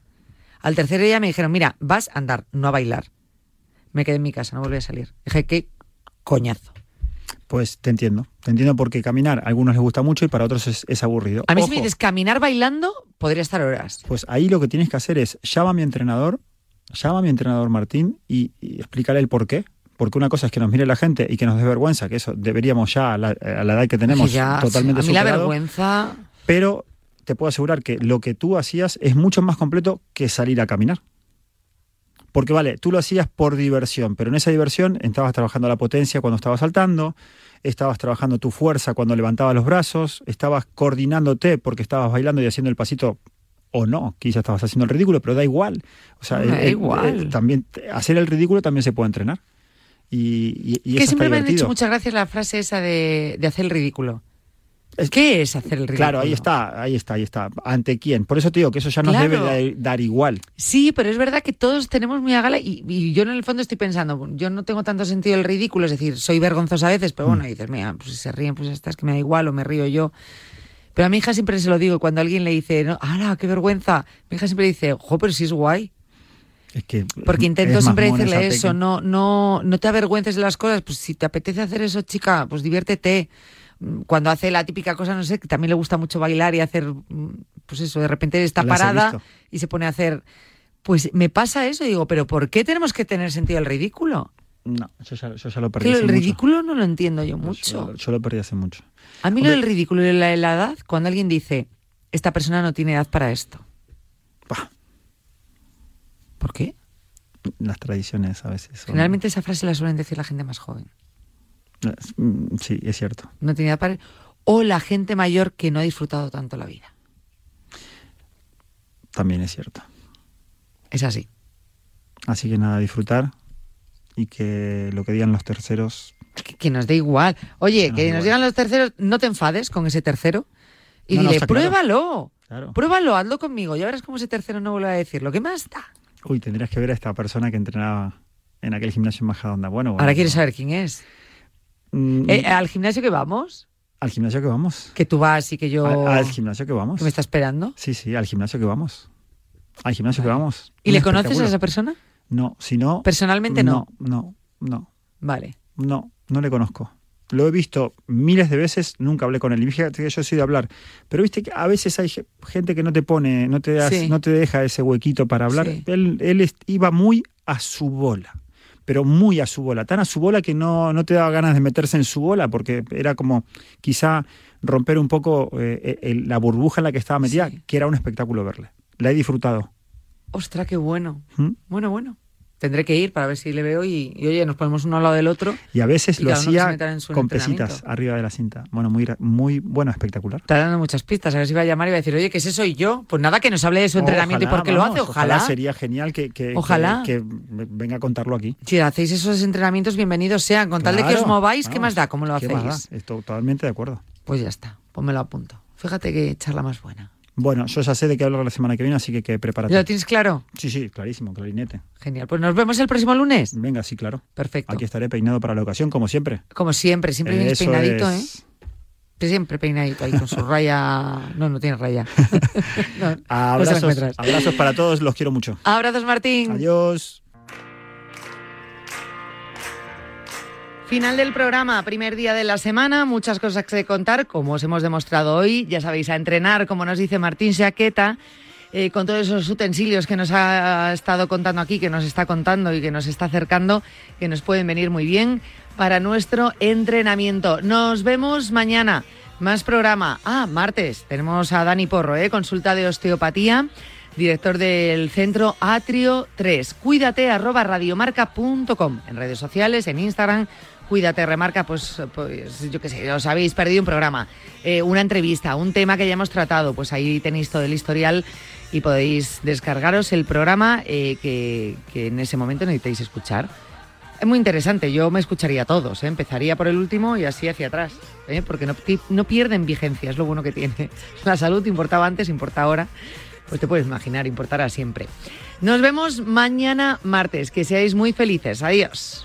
Speaker 1: Al tercer día me dijeron, mira, vas a andar, no a bailar. Me quedé en mi casa, no volví a salir. Dije, qué coñazo.
Speaker 10: Pues te entiendo. Te entiendo porque caminar a algunos les gusta mucho y para otros es, es aburrido.
Speaker 1: A mí si me dices caminar bailando, podría estar horas.
Speaker 10: Pues ahí lo que tienes que hacer es llama a mi entrenador, llama a mi entrenador Martín y, y explícale el por qué. Porque una cosa es que nos mire la gente y que nos dé vergüenza, que eso deberíamos ya a la, a la edad que tenemos
Speaker 1: Ya,
Speaker 10: totalmente
Speaker 1: a mí la vergüenza.
Speaker 10: Pero te puedo asegurar que lo que tú hacías es mucho más completo que salir a caminar. Porque vale, tú lo hacías por diversión, pero en esa diversión estabas trabajando la potencia cuando estabas saltando, estabas trabajando tu fuerza cuando levantabas los brazos, estabas coordinándote porque estabas bailando y haciendo el pasito o no, quizás estabas haciendo el ridículo, pero da igual. O sea,
Speaker 1: Da
Speaker 10: el-
Speaker 1: igual.
Speaker 10: el- también hacer el ridículo también se puede entrenar. Y, y- y
Speaker 1: que
Speaker 10: eso
Speaker 1: siempre me han dicho muchas gracias la frase esa de, de hacer el ridículo. ¿Qué es hacer el ridículo?
Speaker 10: Claro, ahí está, ahí está, ahí está. ¿Ante quién? Por eso te digo que eso ya nos
Speaker 1: Claro.
Speaker 10: debe dar, igual.
Speaker 1: Sí, pero es verdad que todos tenemos muy a gala y, y yo en el fondo estoy pensando, yo no tengo tanto sentido el ridículo, es decir, soy vergonzosa a veces, pero
Speaker 10: Mm.
Speaker 1: bueno, dices, mira, pues si se ríen, pues ya está, es que me da igual o me río yo. Pero a mi hija siempre se lo digo, cuando alguien le dice, no, ¡hala, qué vergüenza! Mi hija siempre dice, jo, pero si es guay.
Speaker 10: Es que
Speaker 1: Porque intento
Speaker 10: es
Speaker 1: siempre decirle eso, no, no, no te avergüences de las cosas, pues si te apetece hacer eso, chica, pues diviértete. Cuando hace la típica cosa, no sé, que también le gusta mucho bailar y hacer, pues eso, de repente está
Speaker 10: Las
Speaker 1: parada y se pone a hacer. Pues me pasa eso, digo, pero ¿por qué tenemos que tener sentido el ridículo?
Speaker 10: No, yo ya, yo ya lo perdí.
Speaker 1: lo
Speaker 10: hace
Speaker 1: del
Speaker 10: mucho.
Speaker 1: ridículo no lo entiendo yo mucho.
Speaker 10: lo- yo lo perdí hace mucho.
Speaker 1: A mí lo
Speaker 10: Hombre-
Speaker 1: del ridículo y la, la edad, cuando alguien dice, esta persona no tiene edad para esto. ¿Por qué?
Speaker 10: Las tradiciones a veces. son-
Speaker 1: Generalmente esa frase la suelen decir la gente más joven.
Speaker 10: Mm, Sí, es cierto.
Speaker 1: No. O la gente mayor que no ha disfrutado tanto la vida.
Speaker 10: También es cierto.
Speaker 1: Es así.
Speaker 10: Así que nada, disfrutar y que lo que digan los terceros.
Speaker 1: Que, que nos dé igual. Oye,
Speaker 10: nos
Speaker 1: que nos digan los terceros, no te enfades con ese tercero. Y
Speaker 10: No,
Speaker 1: dile, pruébalo.
Speaker 10: Claro.
Speaker 1: Pruébalo, hazlo conmigo. Ya verás cómo ese tercero no vuelve a decirlo. ¿Qué más da?
Speaker 10: Uy, tendrías que ver a esta persona que entrenaba en aquel gimnasio en Majadahonda. Bueno, bueno.
Speaker 1: Ahora quieres saber quién es.
Speaker 10: Mm,
Speaker 1: Eh, ¿Al gimnasio que vamos?
Speaker 10: ¿Al gimnasio que vamos?
Speaker 1: Que tú vas y que yo...
Speaker 10: ¿Al, al gimnasio que vamos?
Speaker 1: ¿Que me está esperando?
Speaker 10: Sí, sí, al gimnasio que vamos. Al gimnasio que vamos.
Speaker 1: ¿Y
Speaker 10: Un
Speaker 1: le conoces a esa persona?
Speaker 10: No, si no.
Speaker 1: Personalmente no.
Speaker 10: No, no, no.
Speaker 1: Vale.
Speaker 10: No, no le conozco. Lo he visto miles de veces, nunca hablé con él. Y fíjate que yo soy de hablar. Pero viste que a veces hay ge- gente que no te pone, no te, das-
Speaker 1: Sí.
Speaker 10: no te deja ese huequito para hablar.
Speaker 1: Sí.
Speaker 10: Él, él iba muy a su bola. Pero muy a su bola. Tan a su bola que no, no te daba ganas de meterse en su bola porque era como quizá romper un poco eh, el- la burbuja en la que estaba metida,
Speaker 1: Sí.
Speaker 10: que era un espectáculo verle. La he disfrutado.
Speaker 1: Ostras, qué bueno.
Speaker 10: ¿Mm?
Speaker 1: Bueno, bueno. Tendré que ir para ver si le veo y, y, oye, nos ponemos uno al lado del otro.
Speaker 10: Y a veces
Speaker 1: Y
Speaker 10: lo hacía con pesitas arriba de la cinta. Bueno, muy, muy bueno, espectacular.
Speaker 1: Está dando muchas pistas. A ver si va a llamar y va a decir, oye, que ese soy yo. Pues nada, que nos hable de su entrenamiento y por qué lo hace. Ojalá.
Speaker 10: Sería genial que, que-
Speaker 1: Ojalá.
Speaker 10: que- que venga a contarlo aquí.
Speaker 1: Si hacéis esos entrenamientos, bienvenidos sean. Con tal de que os mováis, ¿qué más da? ¿Cómo lo
Speaker 10: ¿qué
Speaker 1: hacéis?
Speaker 10: Estoy totalmente de acuerdo.
Speaker 1: Pues ya está. Pues me lo apunto. Fíjate qué charla más buena.
Speaker 10: Bueno, yo ya sé de qué hablar la semana que viene, así que, que prepárate.
Speaker 1: ¿Ya lo tienes claro?
Speaker 10: Sí, sí, clarísimo, clarinete.
Speaker 1: Genial. Pues nos vemos el próximo lunes.
Speaker 10: Venga, sí, claro.
Speaker 1: Perfecto.
Speaker 10: Aquí estaré peinado para la ocasión, como siempre.
Speaker 1: Como siempre, siempre vienes peinadito,
Speaker 10: es.
Speaker 1: ¿eh? Siempre peinadito ahí con su raya. No, no tiene raya. no,
Speaker 10: Abrazos, abrazos para todos, los quiero mucho.
Speaker 1: Abrazos, Martín.
Speaker 10: Adiós.
Speaker 1: Final del programa, primer día de la semana, muchas cosas que contar, como os hemos demostrado hoy, ya sabéis, a entrenar, como nos dice Martín Saqueta, eh, con todos esos utensilios que nos ha estado contando aquí, que nos está contando y que nos está acercando, que nos pueden venir muy bien para nuestro entrenamiento. Nos vemos mañana, más programa. Ah, martes, tenemos a Dani Porro, eh, consulta de osteopatía director del centro Atrio 3. Cuídate arroba radiomarca.com en redes sociales, en Instagram. Cuídate, remarca, pues, pues yo qué sé, os habéis perdido un programa, eh, una entrevista, un tema que ya hemos tratado, pues ahí tenéis todo el historial y podéis descargaros el programa eh, que, que en ese momento necesitéis escuchar. Es muy interesante, yo me escucharía todos, ¿eh? empezaría por el último y así hacia atrás, ¿eh? porque no, no pierden vigencia, es lo bueno que tiene. La salud importaba antes, importa ahora, pues te puedes imaginar, importará siempre. Nos vemos mañana martes, que seáis muy felices, adiós.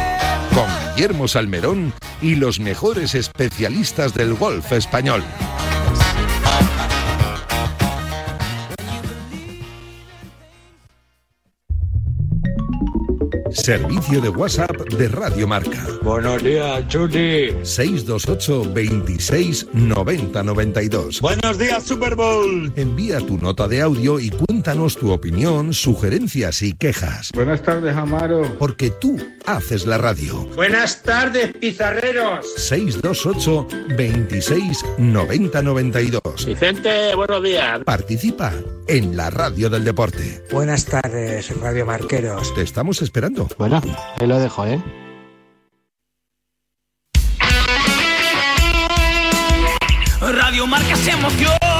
Speaker 9: Guillermo Salmerón y los mejores especialistas del golf español. Servicio de WhatsApp de Radio Marca.
Speaker 11: Buenos días, Chuti.
Speaker 9: 628 26 90 92.
Speaker 11: Buenos días, Super Bowl.
Speaker 9: Envía tu nota de audio y cuéntanos tu opinión, sugerencias y quejas.
Speaker 12: Buenas tardes, Amaro.
Speaker 9: Porque tú haces la radio.
Speaker 13: Buenas tardes, pizarreros.
Speaker 9: 628 26 90 92.
Speaker 13: Vicente, buenos días.
Speaker 9: Participa en la radio del deporte.
Speaker 14: Buenas tardes, Radio Marqueros.
Speaker 9: Te estamos esperando.
Speaker 14: Bueno, ahí lo dejo, ¿eh?
Speaker 8: Radio Marca se emoción.